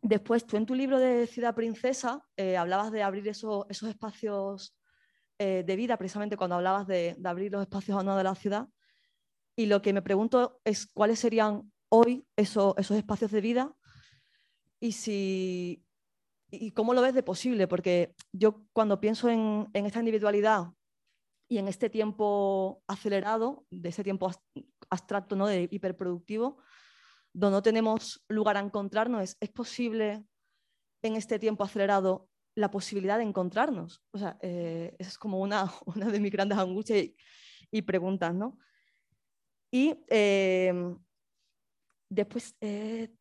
después, tú en tu libro de Ciudad Princesa eh, hablabas de abrir esos, esos espacios eh, de vida, precisamente cuando hablabas de, abrir los espacios o no de la ciudad. Y lo que me pregunto es cuáles serían hoy esos, esos espacios de vida y, si, y cómo lo ves de posible, porque yo cuando pienso en, en esta individualidad y en este tiempo acelerado, de ese tiempo abstracto, ¿no? de hiperproductivo, donde no tenemos lugar a encontrarnos, ¿es, posible en este tiempo acelerado la posibilidad de encontrarnos? O sea, eh, esa es como una, [LAUGHS] una, de mis grandes angustias y, preguntas, ¿no? Y eh, después, eh,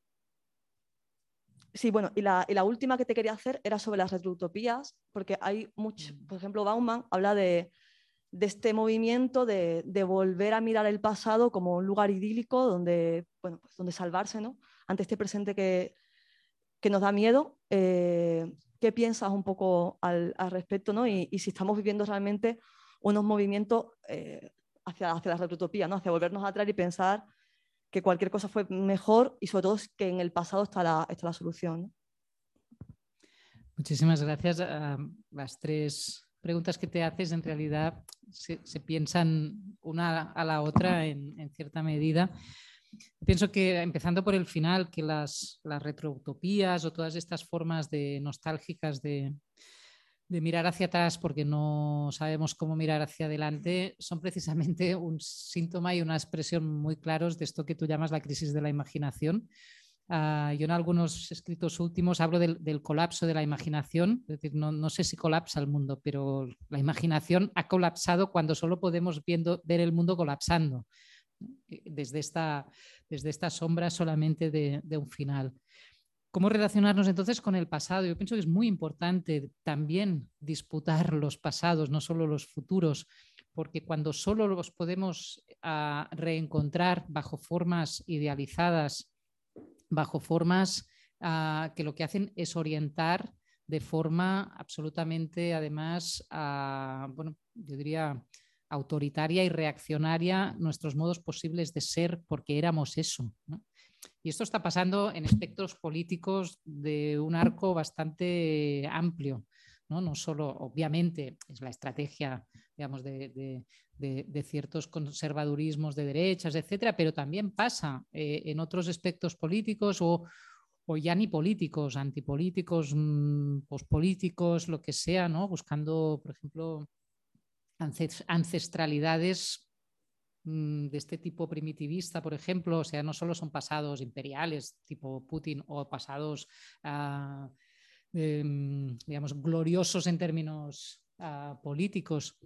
sí, bueno, y la, y la, última que te quería hacer era sobre las retroutopías, porque hay mucho, mm. por ejemplo, Bauman habla de, de este movimiento de, volver a mirar el pasado como un lugar idílico donde, bueno, pues donde salvarse ¿no? ante este presente que, que nos da miedo. Eh, ¿Qué piensas un poco al, respecto ¿no? Y, si estamos viviendo realmente unos movimientos eh, hacia, hacia la retrotopía, ¿no? hacia volvernos atrás y pensar que cualquier cosa fue mejor y sobre todo que en el pasado está la, está la solución. Muchísimas gracias a las tres preguntas que te haces en realidad se, piensan una a la otra en, cierta medida. Pienso que, empezando por el final, que las, las retroutopías o todas estas formas de nostálgicas de, de mirar hacia atrás porque no sabemos cómo mirar hacia adelante son precisamente [LAUGHS] un síntoma y una expresión muy claros de esto que tú llamas la crisis de la imaginación, Ah, yo en algunos escritos últimos hablo del, colapso de la imaginación, es decir, no, sé si colapsa el mundo, pero la imaginación ha colapsado cuando solo podemos viendo, ver el mundo colapsando, desde esta, desde esta sombra solamente de, un final. ¿Cómo relacionarnos entonces con el pasado? Yo pienso que es muy importante también disputar los pasados, no solo los futuros, porque cuando solo los podemos ah, reencontrar bajo formas idealizadas bajo formas ah, que lo que hacen es orientar de forma absolutamente, además, ah, bueno, yo diría autoritaria y reaccionaria nuestros modos posibles de ser porque éramos eso. Y esto está pasando en espectros políticos de un arco bastante amplio. ¿no? no solo, obviamente, es la estrategia digamos, de, ciertos conservadurismos de derechas, etcétera, pero también pasa eh, en otros aspectos políticos o, ya ni políticos, antipolíticos, mm, pospolíticos, lo que sea, ¿no? buscando, por ejemplo, ancestralidades mm, de este tipo primitivista, por ejemplo, o sea, no solo son pasados imperiales tipo Putin o pasados, em, digamos, gloriosos en términos ah, políticos,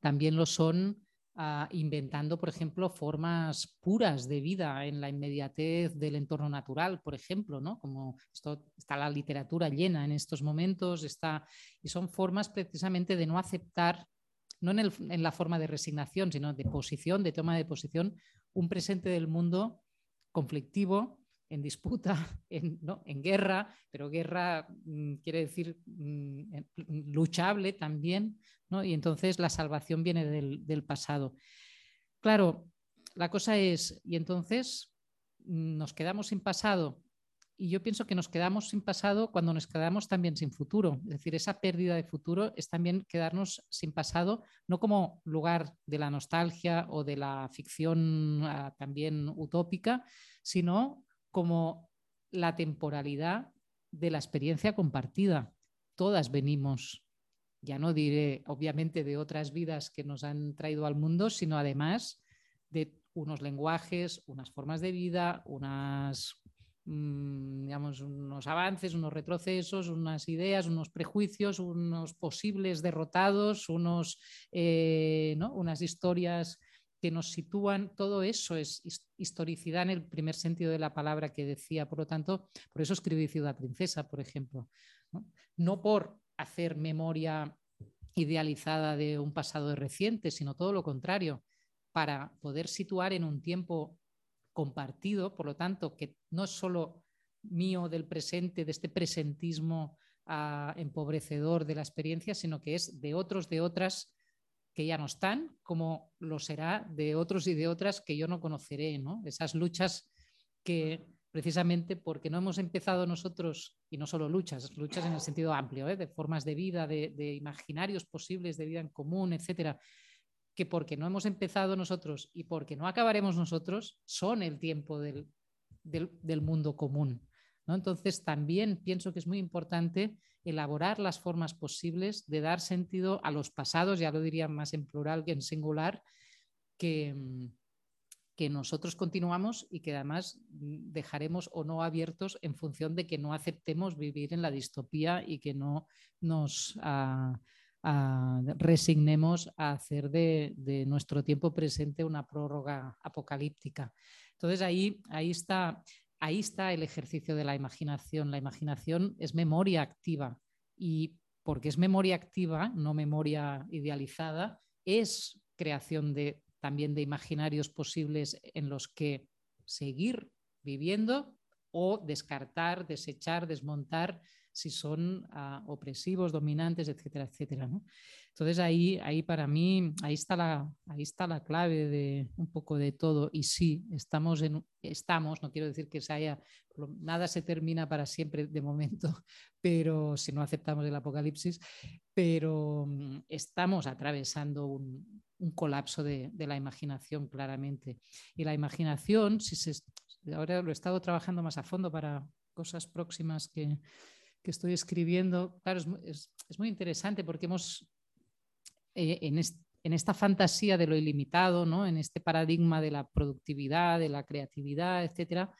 también lo son ah, inventando, por ejemplo, formas puras de vida en la inmediatez del entorno natural, por ejemplo, ¿no? Como esto, está la literatura llena en estos momentos, está, y son formas precisamente de no aceptar, no en, la forma de resignación, sino de posición, de toma de posición, un presente del mundo conflictivo en disputa, [LAUGHS] en, guerra, pero guerra mm, quiere decir mm, mm, luchable también, y entonces la salvación viene del, pasado. Claro, la cosa es, y entonces nos quedamos sin pasado, y yo pienso que nos quedamos sin pasado cuando nos quedamos también sin futuro. Es decir, esa pérdida de futuro es también quedarnos sin pasado, no como lugar de la nostalgia o de la ficción ah, también utópica, sino como la temporalidad de la experiencia compartida. Todas venimos, ya no diré obviamente de otras vidas que nos han traído al mundo, sino además de unos lenguajes, unas formas de vida, unas, digamos, unos avances, unos retrocesos, unas ideas, unos prejuicios, unos posibles derrotados, unos, eh, unas historias que nos sitúan, todo eso es historicidad en el primer sentido de la palabra que decía, por lo tanto, por eso escribí Ciudad Princesa, por ejemplo. No, por hacer memoria idealizada de un pasado reciente, sino todo lo contrario, para poder situar en un tiempo compartido, por lo tanto, que no es solo mío del presente, de este presentismo ah, empobrecedor de la experiencia, sino que es de otros, de otras que ya no están, como lo será de otros y de otras que yo no conoceré, ¿no? Esas luchas que precisamente porque no hemos empezado nosotros, y no solo luchas, luchas en el sentido amplio, ¿eh? de formas de vida, de, imaginarios posibles de vida en común, etcétera, que porque no hemos empezado nosotros y porque no acabaremos nosotros, son el tiempo del, del mundo común. ¿no? Entonces, también pienso que es muy importante elaborar las formas posibles de dar sentido a los pasados, ya lo diría más en plural que en singular, que, que nosotros continuamos y que además dejaremos o no abiertos en función de que no aceptemos vivir en la distopía y que no nos ah, resignemos a hacer de, de, nuestro tiempo presente una prórroga apocalíptica. Entonces ahí, ahí está ahí está el ejercicio de la imaginación. La imaginación es memoria activa y porque es memoria activa, no memoria idealizada, es creación de, también de imaginarios posibles en los que seguir viviendo o descartar, desechar, desmontar si son ah, opresivos, dominantes, etcétera, etcétera. Entonces ahí, ahí para mí, ahí está, la, ahí está la clave de un poco de todo. Y sí, estamos, en, estamos no quiero decir que se haya, nada se termina para siempre de momento, [LAUGHS] pero si no aceptamos el apocalipsis, pero mm, estamos atravesando un, un colapso de, de, la imaginación claramente. Y la imaginación, si se, ahora lo he estado trabajando más a fondo para cosas próximas que, que estoy escribiendo, claro, es, muy interesante porque hemos, eh, en, esta fantasía de lo ilimitado, ¿no? en este paradigma de la productividad, de la creatividad, etcétera,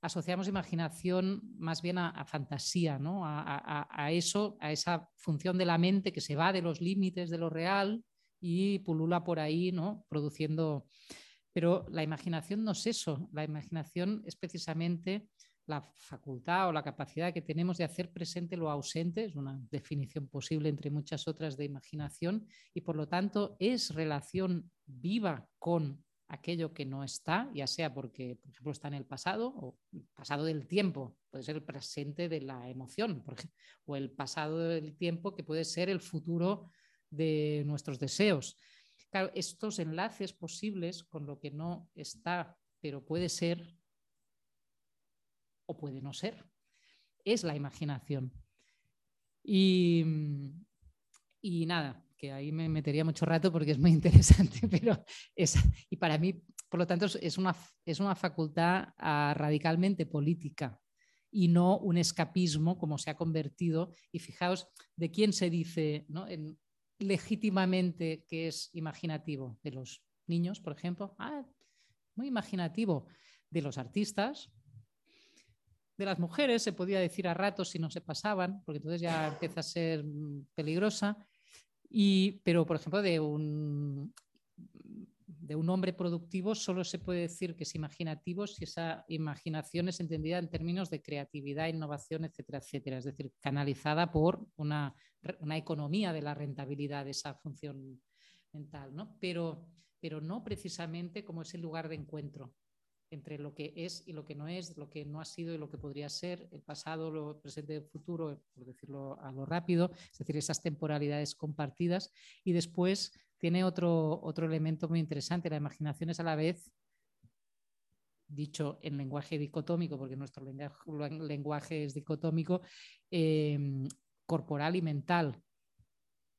asociamos imaginación más bien a, fantasía, ¿no? A, a, a, eso, a esa función de la mente que se va de los límites de lo real y pulula por ahí, ¿no? produciendo... Pero la imaginación no es eso, la imaginación es precisamente la facultad o la capacidad que tenemos de hacer presente lo ausente, es una definición posible entre muchas otras de imaginación, y por lo tanto es relación viva con aquello que no está, ya sea porque, por ejemplo, está en el pasado o el pasado del tiempo, puede ser el presente de la emoción, o el pasado del tiempo que puede ser el futuro de nuestros deseos. Claro, estos enlaces posibles con lo que no está, pero puede ser, puede no ser. Es la imaginación. Y, y nada, que ahí me metería mucho rato porque es muy [LAUGHS] interesante, pero es, y para mí, por lo tanto, es una, es una facultad uh, radicalmente política y no un escapismo como se ha convertido. Y fijaos de quién se dice ¿no? en, legítimamente que es imaginativo, de los niños, por ejemplo, ah, muy imaginativo, de los artistas, de las mujeres se podía decir a ratos si no se pasaban, porque entonces ya empieza a ser mm, peligrosa. Y, pero, por ejemplo, de un, de un hombre productivo solo se puede decir que es imaginativo si esa imaginación es entendida en términos de creatividad, innovación, etcétera, etcétera. Es decir, canalizada por una, una economía de la rentabilidad de esa función mental, ¿no? Pero, pero no precisamente como ese lugar de encuentro entre lo que es y lo que no es, lo que no ha sido y lo que podría ser, el pasado, lo presente el futuro, por decirlo a lo rápido, es decir, esas temporalidades compartidas. Y después tiene otro, otro elemento muy interesante, la imaginación es a la vez dicho en lenguaje dicotómico, porque nuestro lenguaje, es dicotómico, em, corporal y mental.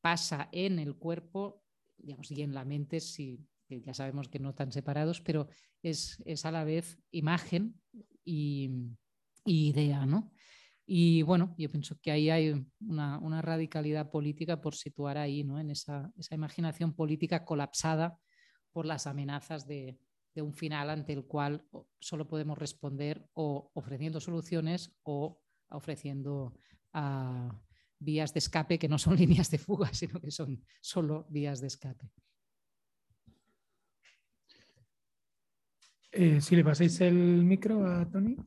Pasa en el cuerpo digamos, y en la mente si ya sabemos que no están separados, pero es, a la vez imagen y, idea, ¿no? Y bueno, yo pienso que ahí hay una, radicalidad política por situar ahí, ¿no? En esa, imaginación política colapsada por las amenazas de, un final ante el cual solo podemos responder o ofreciendo soluciones o ofreciendo ah, vías de escape que no son [LAUGHS] líneas de fuga, sino que son solo vías de escape. Eh, si le pasáis el micro a Tony.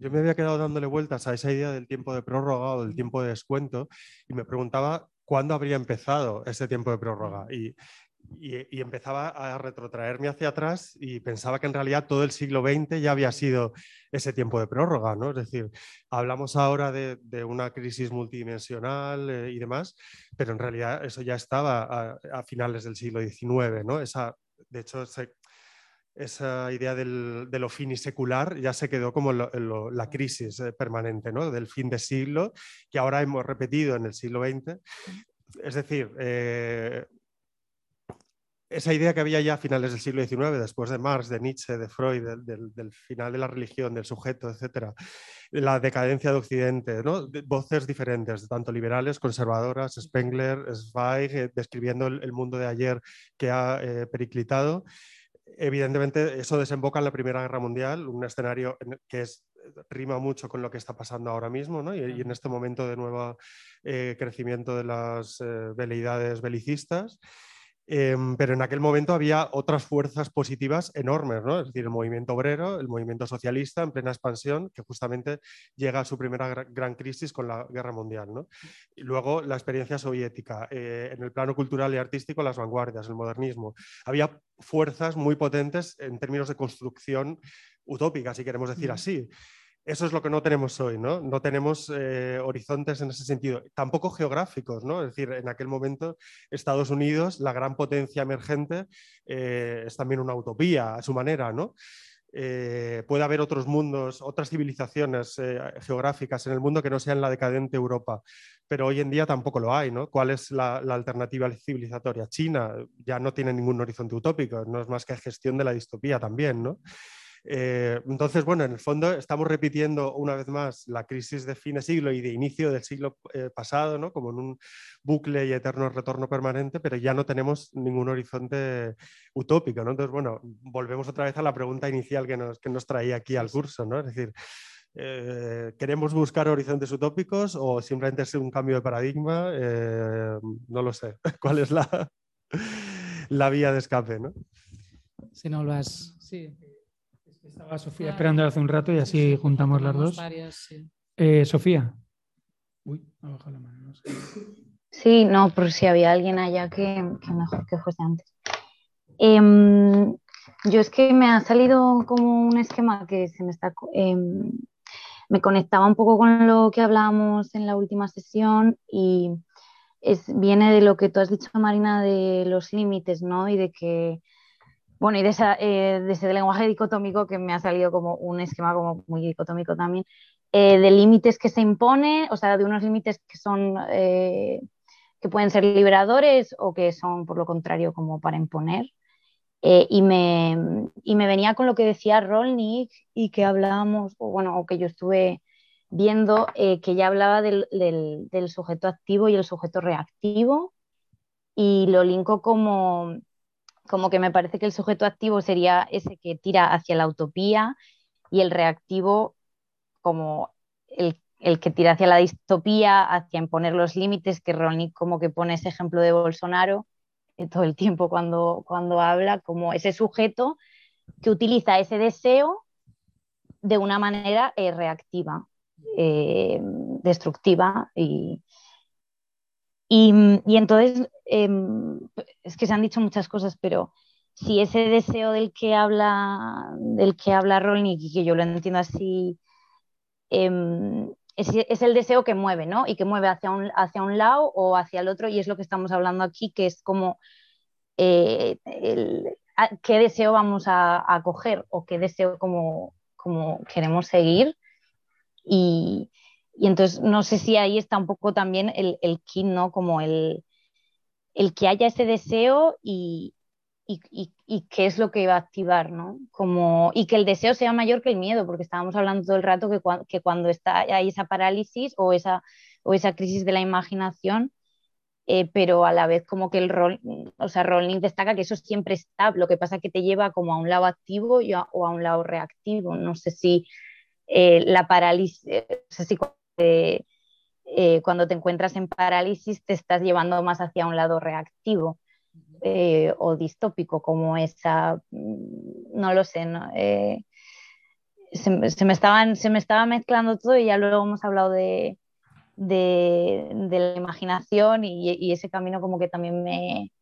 Yo me había quedado dándole vueltas a esa idea del tiempo de prórroga o del tiempo de descuento y me preguntaba cuándo habría empezado ese tiempo de prórroga. Y, empezaba a retrotraerme hacia atrás y pensaba que en realidad todo el siglo XX ya había sido ese tiempo de prórroga, ¿no? Es decir, hablamos ahora de, una crisis multidimensional eh, y demás, pero en realidad eso ya estaba a, finales del siglo XIX, ¿no? Esa, de hecho, esa idea de lo finisecular ya se quedó como la crisis eh, permanente ¿no? del fin de siglo, que ahora hemos repetido en el siglo XX. Es decir, eh, esa idea que había ya a finales del siglo XIX, después de Marx, de Nietzsche, de Freud, del, final de la religión, del sujeto, etcétera, la decadencia de Occidente, ¿no? voces diferentes, tanto liberales, conservadoras, Spengler, Zweig, eh, describiendo el, mundo de ayer que ha periclitado evidentemente eso desemboca en la Primera Guerra Mundial, un escenario que es, rima mucho con lo que está pasando ahora mismo ¿no? y, en este momento de nuevo eh, crecimiento de las eh, veleidades belicistas. Em, pero en aquel momento había otras fuerzas positivas enormes, ¿no? es decir, el movimiento obrero, el movimiento socialista en plena expansión, que justamente llega a su primera gran crisis con la guerra mundial. ¿no? Y luego la experiencia soviética, eh, en el plano cultural y artístico, las vanguardias, el modernismo. Había fuerzas muy potentes en términos de construcción utópica, si queremos decir así. Eso es lo que no tenemos hoy, ¿no? No tenemos eh, horizontes en ese sentido, tampoco geográficos, ¿no? Es decir, en aquel momento Estados Unidos, la gran potencia emergente, eh, es también una utopía a su manera, ¿no? Eh, puede haber otros mundos, otras civilizaciones geográficas en el mundo que no sean la decadente Europa, pero hoy en día tampoco lo hay, ¿no? ¿Cuál es la, la alternativa civilizatoria? China ya no tiene ningún horizonte utópico, no es más que gestión de la distopía también, ¿no? Eh, entonces, bueno, en el fondo estamos repitiendo una vez más la crisis de fin de siglo y de inicio del siglo eh, pasado, ¿no? como en un bucle y eterno retorno permanente, pero ya no tenemos ningún horizonte utópico. ¿no? Entonces, bueno, volvemos otra vez a la pregunta inicial que nos, que nos traía aquí al curso, ¿no? es decir, eh, ¿Queremos buscar horizontes utópicos o simplemente es un cambio de paradigma? no lo sé. [LAUGHS] ¿Cuál es la, la vía de escape? ¿no? Si no lo has. Sí. Estaba Sofía esperando hace un rato y así juntamos las dos. Eh, Sofía. Uy, ha bajado la mano. No sé. Sí, no, por si había alguien allá que, mejor que fuese antes. Em, yo es que me ha salido como un esquema que se me está. Em, me conectaba un poco con lo que hablábamos en la última sesión y es, viene de lo que tú has dicho, Marina, de los límites, ¿no? Y de que bueno, y de, eh, ese lenguaje dicotómico que me ha salido como un esquema como muy dicotómico también, eh, de límites que se imponen, o sea, de unos límites que son, eh, que pueden ser liberadores o que son, por lo contrario, como para imponer. y, me, y me venía con lo que decía Rolnik y que hablábamos, o bueno, o que yo estuve viendo, que ya hablaba del, del, del sujeto activo y el sujeto reactivo, y lo linko como como que me parece que el sujeto activo sería ese que tira hacia la utopía y el reactivo como el, que tira hacia la distopía, hacia imponer los límites, que Ronnie como que pone ese ejemplo de Bolsonaro eh, todo el tiempo cuando, cuando habla, como ese sujeto que utiliza ese deseo de una manera eh, reactiva, eh, destructiva y, y, entonces, em, es que se han dicho muchas cosas, pero si ese deseo del que habla, del que habla Rolnik, y que yo lo entiendo así, em, es, el deseo que mueve, ¿no? Y que mueve hacia un, hacia un lado o hacia el otro, y es lo que estamos hablando aquí, que es como eh, qué deseo vamos a, a, coger o qué deseo como, como queremos seguir. Y, y entonces no sé si ahí está un poco también el, el kit, ¿no? Como el, el que haya ese deseo y, y, y, qué es lo que va a activar, ¿no? Como, y que el deseo sea mayor que el miedo, porque estábamos hablando todo el rato que, que cuando está, hay esa parálisis o esa, o esa crisis de la imaginación, eh, pero a la vez como que el rol, o sea, Rowling destaca que eso siempre está, lo que pasa es que te lleva como a un lado activo o a un lado reactivo. No sé si eh, la parálisis, no sé si eh, cuando te encuentras en parálisis te estás llevando más hacia un lado reactivo. eh, o distópico como esa, mm, no lo sé, eh, se, me estaban, se me estaba mezclando todo y ya luego hemos hablado de, de, la imaginación y, ese camino como que también me,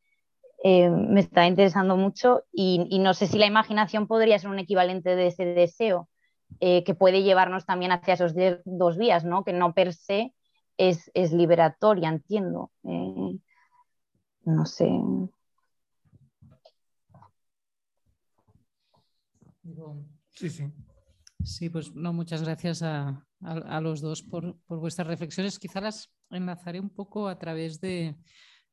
me está interesando mucho y, no sé si la imaginación podría ser un equivalente de ese deseo que puede llevarnos también hacia esos dos vías, ¿no? que no per se es, es liberatoria, entiendo. no sé. Sí, sí. Sí, pues no, muchas gracias a, los dos por, vuestras reflexiones. Quizá las enlazaré un poco a través de,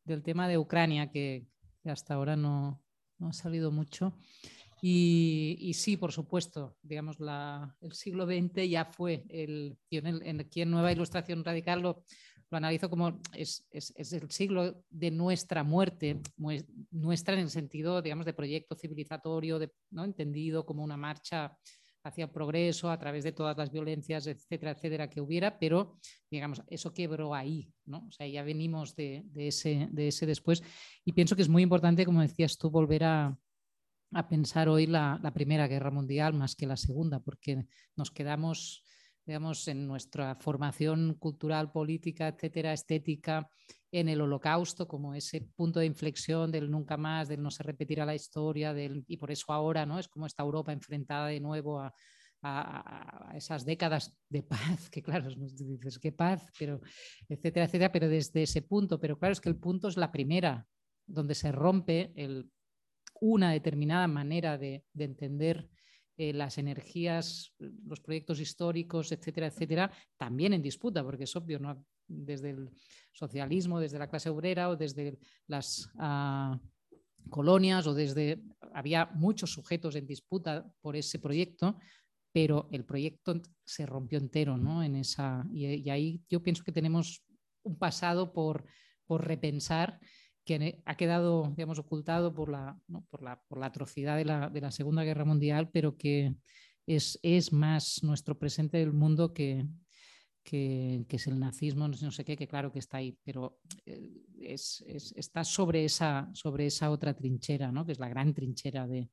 del tema de Ucrania, que, hasta ahora no, ha salido mucho. Y, sí, por supuesto, digamos, el siglo XX ya fue el, en, aquí en Nueva Ilustración Radical lo, lo analizo como es, es, es, el siglo de nuestra muerte, nuestra en el sentido, digamos, de proyecto civilizatorio, de, ¿no? entendido como una marcha hacia el progreso a través de todas las violencias, etcétera, etcétera, que hubiera, pero digamos, eso quebró ahí, ¿no? O sea, ya venimos de, de, ese, de ese después y pienso que es muy importante, como decías tú, volver a, a pensar hoy la, Primera Guerra Mundial más que la Segunda, porque nos quedamos digamos, en nuestra formación cultural, política, etcétera, estética, en el holocausto como ese punto de inflexión del nunca más, del no se repetirá la historia, del, y por eso ahora ¿no? es como esta Europa enfrentada de nuevo a, a, esas décadas de paz, que claro, dices qué paz, pero etcétera, etcétera, pero desde ese punto, pero claro, es que el punto es la primera, donde se rompe el, una determinada manera de, de entender eh, las energías, los proyectos históricos, etcétera, etcétera, también en disputa, porque es obvio, ¿no? desde el socialismo, desde la clase obrera o desde las ah, colonias o desde... Había muchos sujetos en disputa por ese proyecto, pero el proyecto se rompió entero, ¿no? En esa, y, ahí yo pienso que tenemos un pasado por, por repensar que ha quedado, digamos, ocultado por la, por la, por la atrocidad de la, de la, Segunda Guerra Mundial, pero que es, es más nuestro presente del mundo que, que, que, es el nazismo, no sé, qué, que claro que está ahí, pero eh, es, es, está sobre esa, sobre esa otra trinchera, ¿no? que es la gran trinchera de,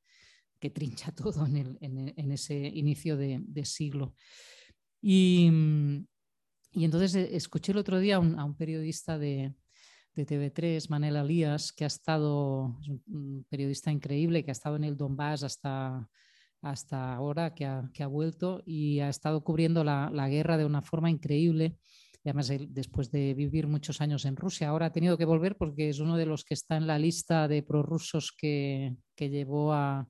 que trincha [LAUGHS] todo en, el, en, ese inicio de, de siglo. Y, y, entonces eh, escuché el otro día a un periodista de, de TV3, Manel Alías, que ha estado, es un periodista increíble, que ha estado en el Donbass hasta, hasta ahora, que ha, que ha vuelto y ha estado cubriendo la, la, guerra de una forma increíble. Y además, él, después de vivir muchos años en Rusia, ahora ha tenido que volver porque es uno de los que está en la lista de prorrusos que, que llevó a,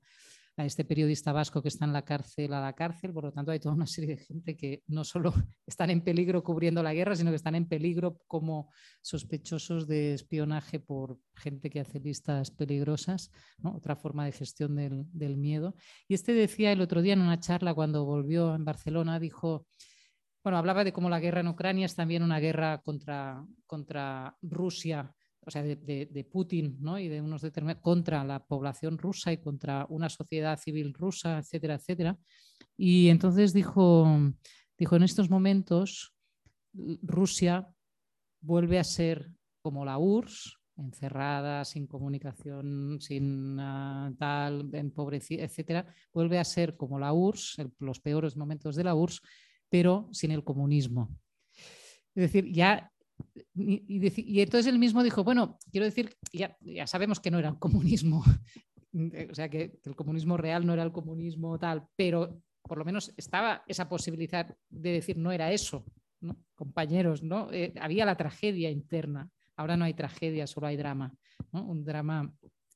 a este periodista vasco que está en la cárcel a la cárcel. Por lo tanto, hay toda una serie de gente que no solo [LAUGHS] están en peligro cubriendo la guerra, sino que están en peligro como sospechosos de espionaje por gente que hace listas peligrosas, otra forma de gestión del, del miedo. Y este decía el otro día en una charla cuando volvió en Barcelona, dijo, bueno, hablaba de cómo la guerra en Ucrania es también una guerra contra, contra Rusia o sea, de, Putin ¿no? y de unos determinados contra la población rusa y contra una sociedad civil rusa, etcétera, etcétera. Y entonces dijo, dijo en estos momentos Rusia vuelve a ser como la URSS, encerrada, sin comunicación, sin uh, tal, empobrecida, etcétera, vuelve a ser como la URSS, los peores momentos de la URSS, pero sin el comunismo. Es decir, ya y, entonces él mismo dijo, bueno, quiero decir, ya, sabemos que no era el comunismo, [LAUGHS] o sea, que, el comunismo real no era el comunismo tal, pero por lo menos estaba esa posibilidad de decir no era eso, compañeros, ¿no? Eh, había la tragedia interna, ahora no hay tragedia, solo hay drama, un drama.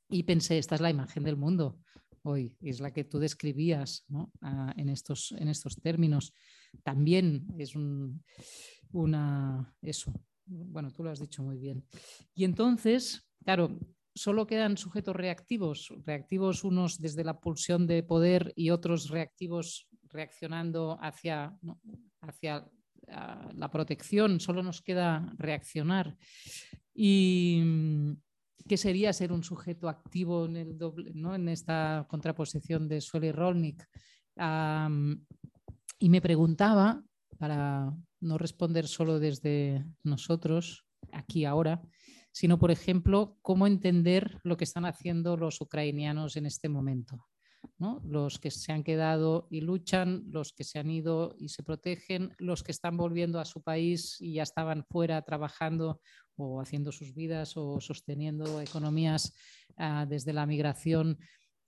Y pensé, esta es la imagen del mundo hoy, es la que tú describías ¿no? Ah, en, estos, en estos términos. También es un, una, eso, bueno, tú lo has dicho muy bien. Y entonces, claro, solo quedan sujetos reactivos, reactivos unos desde la pulsión de poder y otros reactivos reaccionando hacia, hacia ah, la protección, solo nos queda reaccionar. ¿Y qué sería ser un sujeto activo en, el doble, ¿no? en esta contraposición de Sueli y Rolnik? y me preguntaba, para no responder solo desde nosotros, aquí ahora, sino, por ejemplo, cómo entender lo que están haciendo los ucranianos en este momento. Los que se han quedado y luchan, los que se han ido y se protegen, los que están volviendo a su país y ya estaban fuera trabajando o haciendo sus vidas o sosteniendo economías ah, desde la migración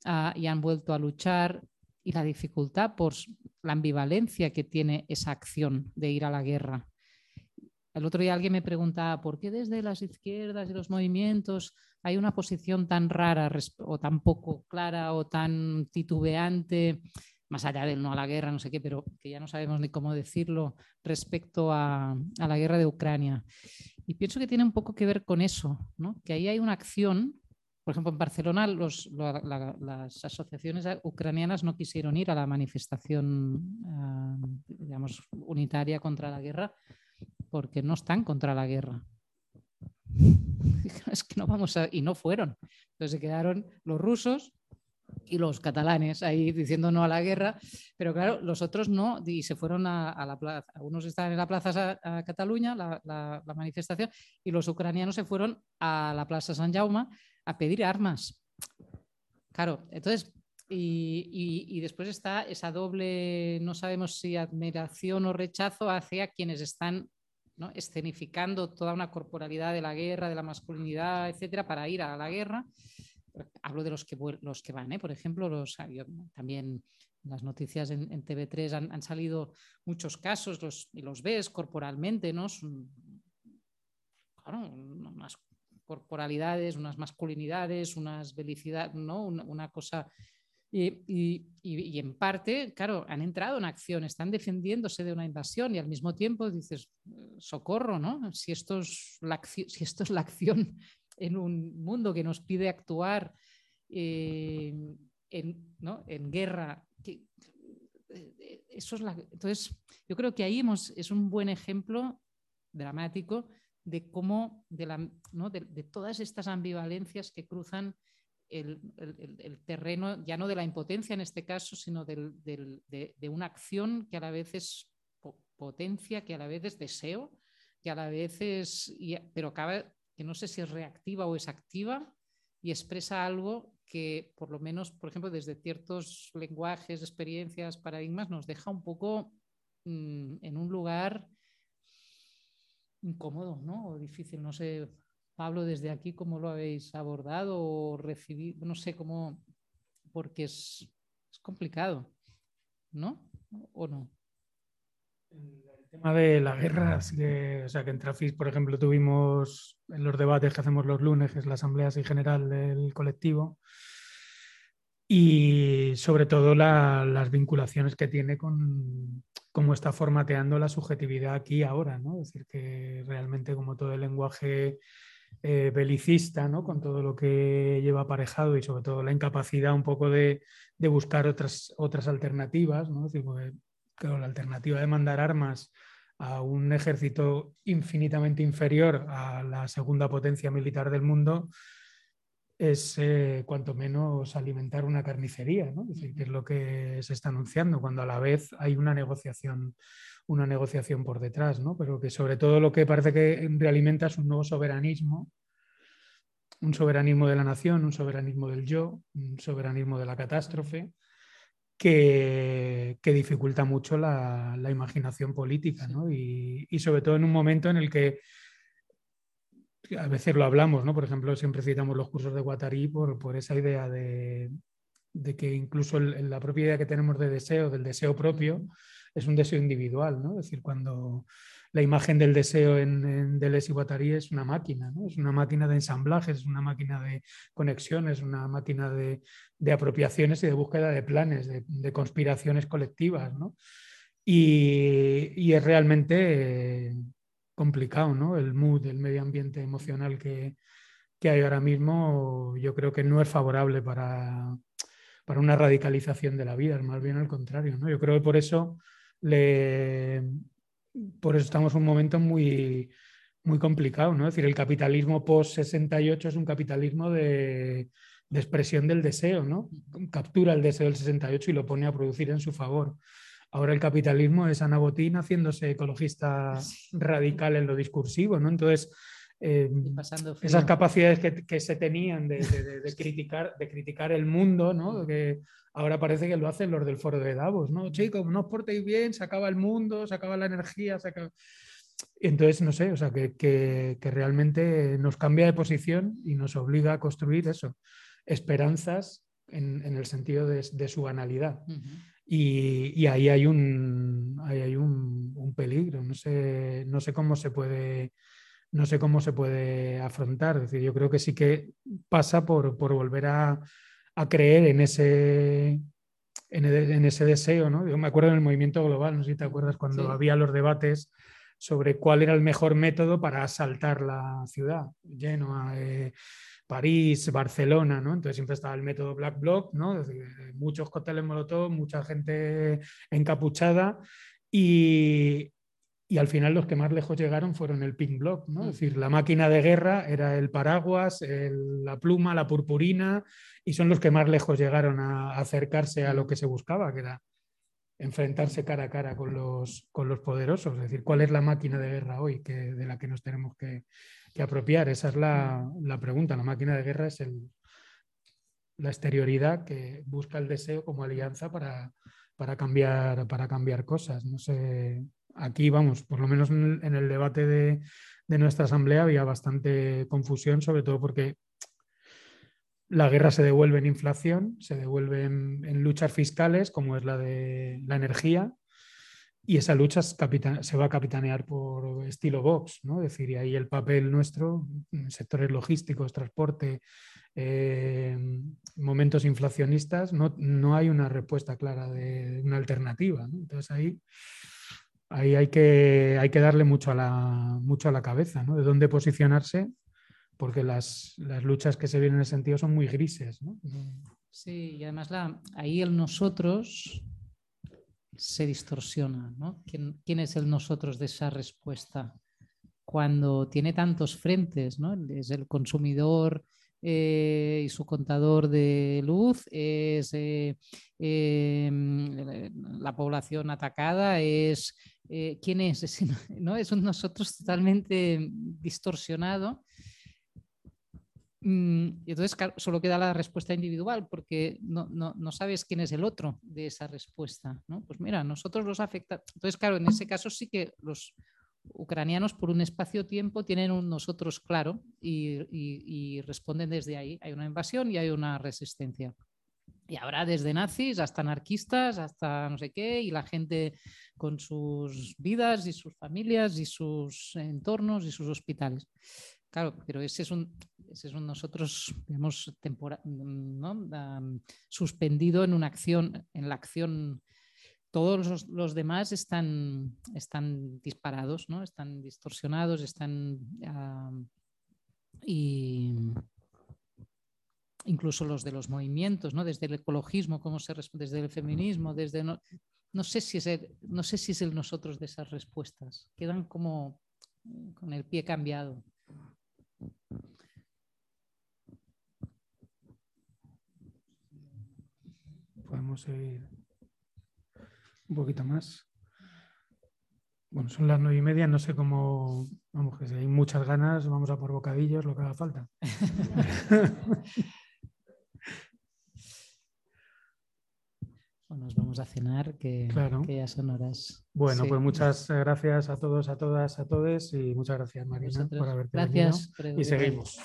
ah, y han vuelto a luchar y la dificultad por la ambivalencia que tiene esa acción de ir a la guerra. El otro día alguien me preguntaba, ¿por qué desde las izquierdas y los movimientos hay una posición tan rara o tan poco clara o tan titubeante, más allá del no a la guerra, no sé qué, pero que ya no sabemos ni cómo decirlo, respecto a, la guerra de Ucrania? Y pienso que tiene un poco que ver con eso, que ahí hay una acción por ejemplo, en Barcelona las asociaciones ucranianas no quisieron ir a la manifestación ah, digamos, unitaria contra la guerra porque no están contra la guerra. [LAUGHS] es que no vamos a... Y no fueron. Entonces se quedaron los rusos y los catalanes ahí diciendo no a la guerra, pero claro, los otros no, y se fueron a, la plaza. Unos estaban en la plaza Cataluña, la, manifestación, y los ucranianos se fueron a la plaza San Jaume a pedir armas. Claro, entonces, y, después está esa doble, no sabemos si admiración o rechazo hacia quienes están ¿no? escenificando toda una corporalidad de la guerra, de la masculinidad, etcétera, para ir a la guerra. Hablo de los que, los que van, ¿eh? por ejemplo, los, también las noticias en, TV3 han, salido muchos casos los, y los ves corporalmente, ¿no? claro, unas corporalidades, unas masculinidades, unas felicidades, ¿no? Una, cosa. Y, en parte, claro, han entrado en acción, están defendiéndose de una invasión y al mismo tiempo dices, socorro, ¿no? Si esto es la, si esto es la acción en un mundo que nos pide actuar eh, en, ¿no? en, guerra, que, eh, eso es entonces, yo creo que ahí es un buen ejemplo dramático de cómo, de, la, ¿no? de, todas estas ambivalencias que cruzan el, terreno, ya no de la impotencia en este caso, sino de, una acción que a la vez es potencia, que a la vez es deseo, que a la vez es, pero no sé si es reactiva o es activa y expresa algo que por lo menos, por ejemplo, desde ciertos lenguajes, experiencias, paradigmas, nos deja un poco mm, en un lugar incómodo, ¿no? O difícil, no sé, Pablo, desde aquí, ¿cómo lo habéis abordado o recibido? No sé cómo, porque es, complicado, ¿no? ¿O no? Tema de la guerra, o sea, que en Trafis, por ejemplo, tuvimos en los debates que hacemos los lunes, que es la asamblea así general del colectivo, y sobre todo las vinculaciones que tiene con, cómo está formateando la subjetividad aquí ahora, ¿no? Es decir, que realmente como todo el lenguaje eh, belicista, ¿no? Con todo lo que lleva aparejado y sobre todo la incapacidad un poco de, buscar otras, otras alternativas, ¿no? Es decir, claro, la alternativa de mandar armas a un ejército infinitamente inferior a la segunda potencia militar del mundo, es eh, cuanto menos alimentar una carnicería, ¿no? que es lo que se está anunciando, cuando a la vez hay una negociación, una negociación por detrás, ¿no? pero que sobre todo lo que parece que realimenta es un nuevo soberanismo, un soberanismo de la nación, un soberanismo del yo, un soberanismo de la catástrofe, que, que dificulta mucho la, la imaginación política, ¿no? y, y sobre todo en un momento en el que a veces lo hablamos, ¿no? Por ejemplo, siempre citamos los cursos de Guattari por, por esa idea de, que incluso la propia idea que tenemos de deseo, del deseo propio, es un deseo individual, ¿no? Es decir, cuando la imagen del deseo en, en Deleuze y Guattari es una máquina. Es una máquina de ensamblajes, es una máquina de conexiones, una máquina de, apropiaciones y de búsqueda de planes, de, conspiraciones colectivas, ¿no? Y, es realmente complicado, ¿no? El mood, el medio ambiente emocional que, hay ahora mismo, yo creo que no es favorable para, para, una radicalización de la vida, es más bien al contrario, ¿no? Yo creo que por eso le, por eso estamos en un momento muy, muy complicado, ¿no? Es decir, el capitalismo post-68 es un capitalismo de, de, expresión del deseo, ¿no? Captura el deseo del 68 y lo pone a producir en su favor. Ahora el capitalismo es Ana Botín haciéndose ecologista radical en lo discursivo, ¿no? Entonces, em, esas capacidades que, se tenían de, criticar, de criticar el mundo, ¿no? que ahora parece que lo hacen los del foro de Davos, ¿no? Chicos, no os portéis bien, se acaba el mundo, se acaba la energía, se acaba... Entonces, no sé, o sea, que, realmente nos cambia de posición y nos obliga a construir eso, esperanzas en, el sentido de, su banalidad. y, ahí hay un, hay un, peligro, no sé, no sé cómo se puede no sé cómo se puede afrontar. Es decir, yo creo que sí que pasa por, volver a, creer en ese, en, ese deseo. ¿no? Yo me acuerdo en el movimiento global, no sé si te acuerdas, cuando había los debates sobre cuál era el mejor método para asaltar la ciudad, lleno eh, París, Barcelona, ¿no? Entonces siempre estaba el método Black Bloc, ¿no? muchos cócteles molotov, mucha gente encapuchada y, y al final los que más lejos llegaron fueron el Pink Block, ¿no? Es decir, la máquina de guerra era el paraguas, la pluma, la purpurina, y son los que más lejos llegaron a acercarse a lo que se buscaba, que era enfrentarse cara a cara con los, con los poderosos. Es decir, ¿cuál es la máquina de guerra hoy que, de la que nos tenemos que, apropiar? Esa es la, pregunta. La máquina de guerra es el, la exterioridad que busca el deseo como alianza para, para, cambiar, para cambiar cosas. No sé aquí, vamos, por lo menos en el, debate de, nuestra asamblea había bastante confusión, sobre todo porque la guerra se devuelve en inflación, se devuelve en, luchas fiscales, como es la de la energía, y esa lucha se va a capitanear por estilo Vox, ¿no? Es decir, y ahí el papel nuestro, sectores logísticos, transporte, eh, momentos inflacionistas, no, no, hay una respuesta clara de una alternativa. Entonces ahí ahí hay que, hay que darle mucho a la, mucho a la cabeza, ¿no? De dónde posicionarse, porque las, luchas que se vienen en ese sentido son muy grises, ¿no? Sí, y además la, ahí el nosotros se distorsiona, ¿no? ¿Quién, ¿Quién, es el nosotros de esa respuesta? Cuando tiene tantos frentes, ¿no? Es el consumidor, eh, y su contador de luz es eh, em, la población atacada, es eh, quién es, [LAUGHS] es, ¿no? es un nosotros totalmente distorsionado. Mm, y entonces solo queda la respuesta individual porque no, no, no, sabes quién es el otro de esa respuesta. ¿no? Pues mira, nosotros los afecta. Entonces, claro, en ese caso sí que los, ucranianos por un espacio-tiempo tienen un nosotros claro y, responden desde ahí. Hay una invasión y hay una resistencia. Y habrá desde nazis hasta anarquistas, hasta no sé qué, y la gente con sus vidas y sus familias y sus entornos y sus hospitales. Claro, pero ese es un, ese es un nosotros, digamos, ¿no? suspendido en una acción, en la acción todos los, demás están, están disparados, ¿no? están distorsionados, están... y incluso los de los movimientos, ¿no? desde el ecologismo, cómo se desde el feminismo, desde no, no, sé si es no sé si es el nosotros de esas respuestas, quedan como con el pie cambiado. Podemos seguir un poquito más. Bueno, son las nueve y media, no sé cómo, vamos, que si hay muchas ganas, vamos a por bocadillos, lo que haga falta. [LAUGHS] nos vamos a cenar, que, ya son horas. Bueno, pues muchas gracias a todos, a todas, a todos y muchas gracias Marina por haberte gracias venido. Y seguimos.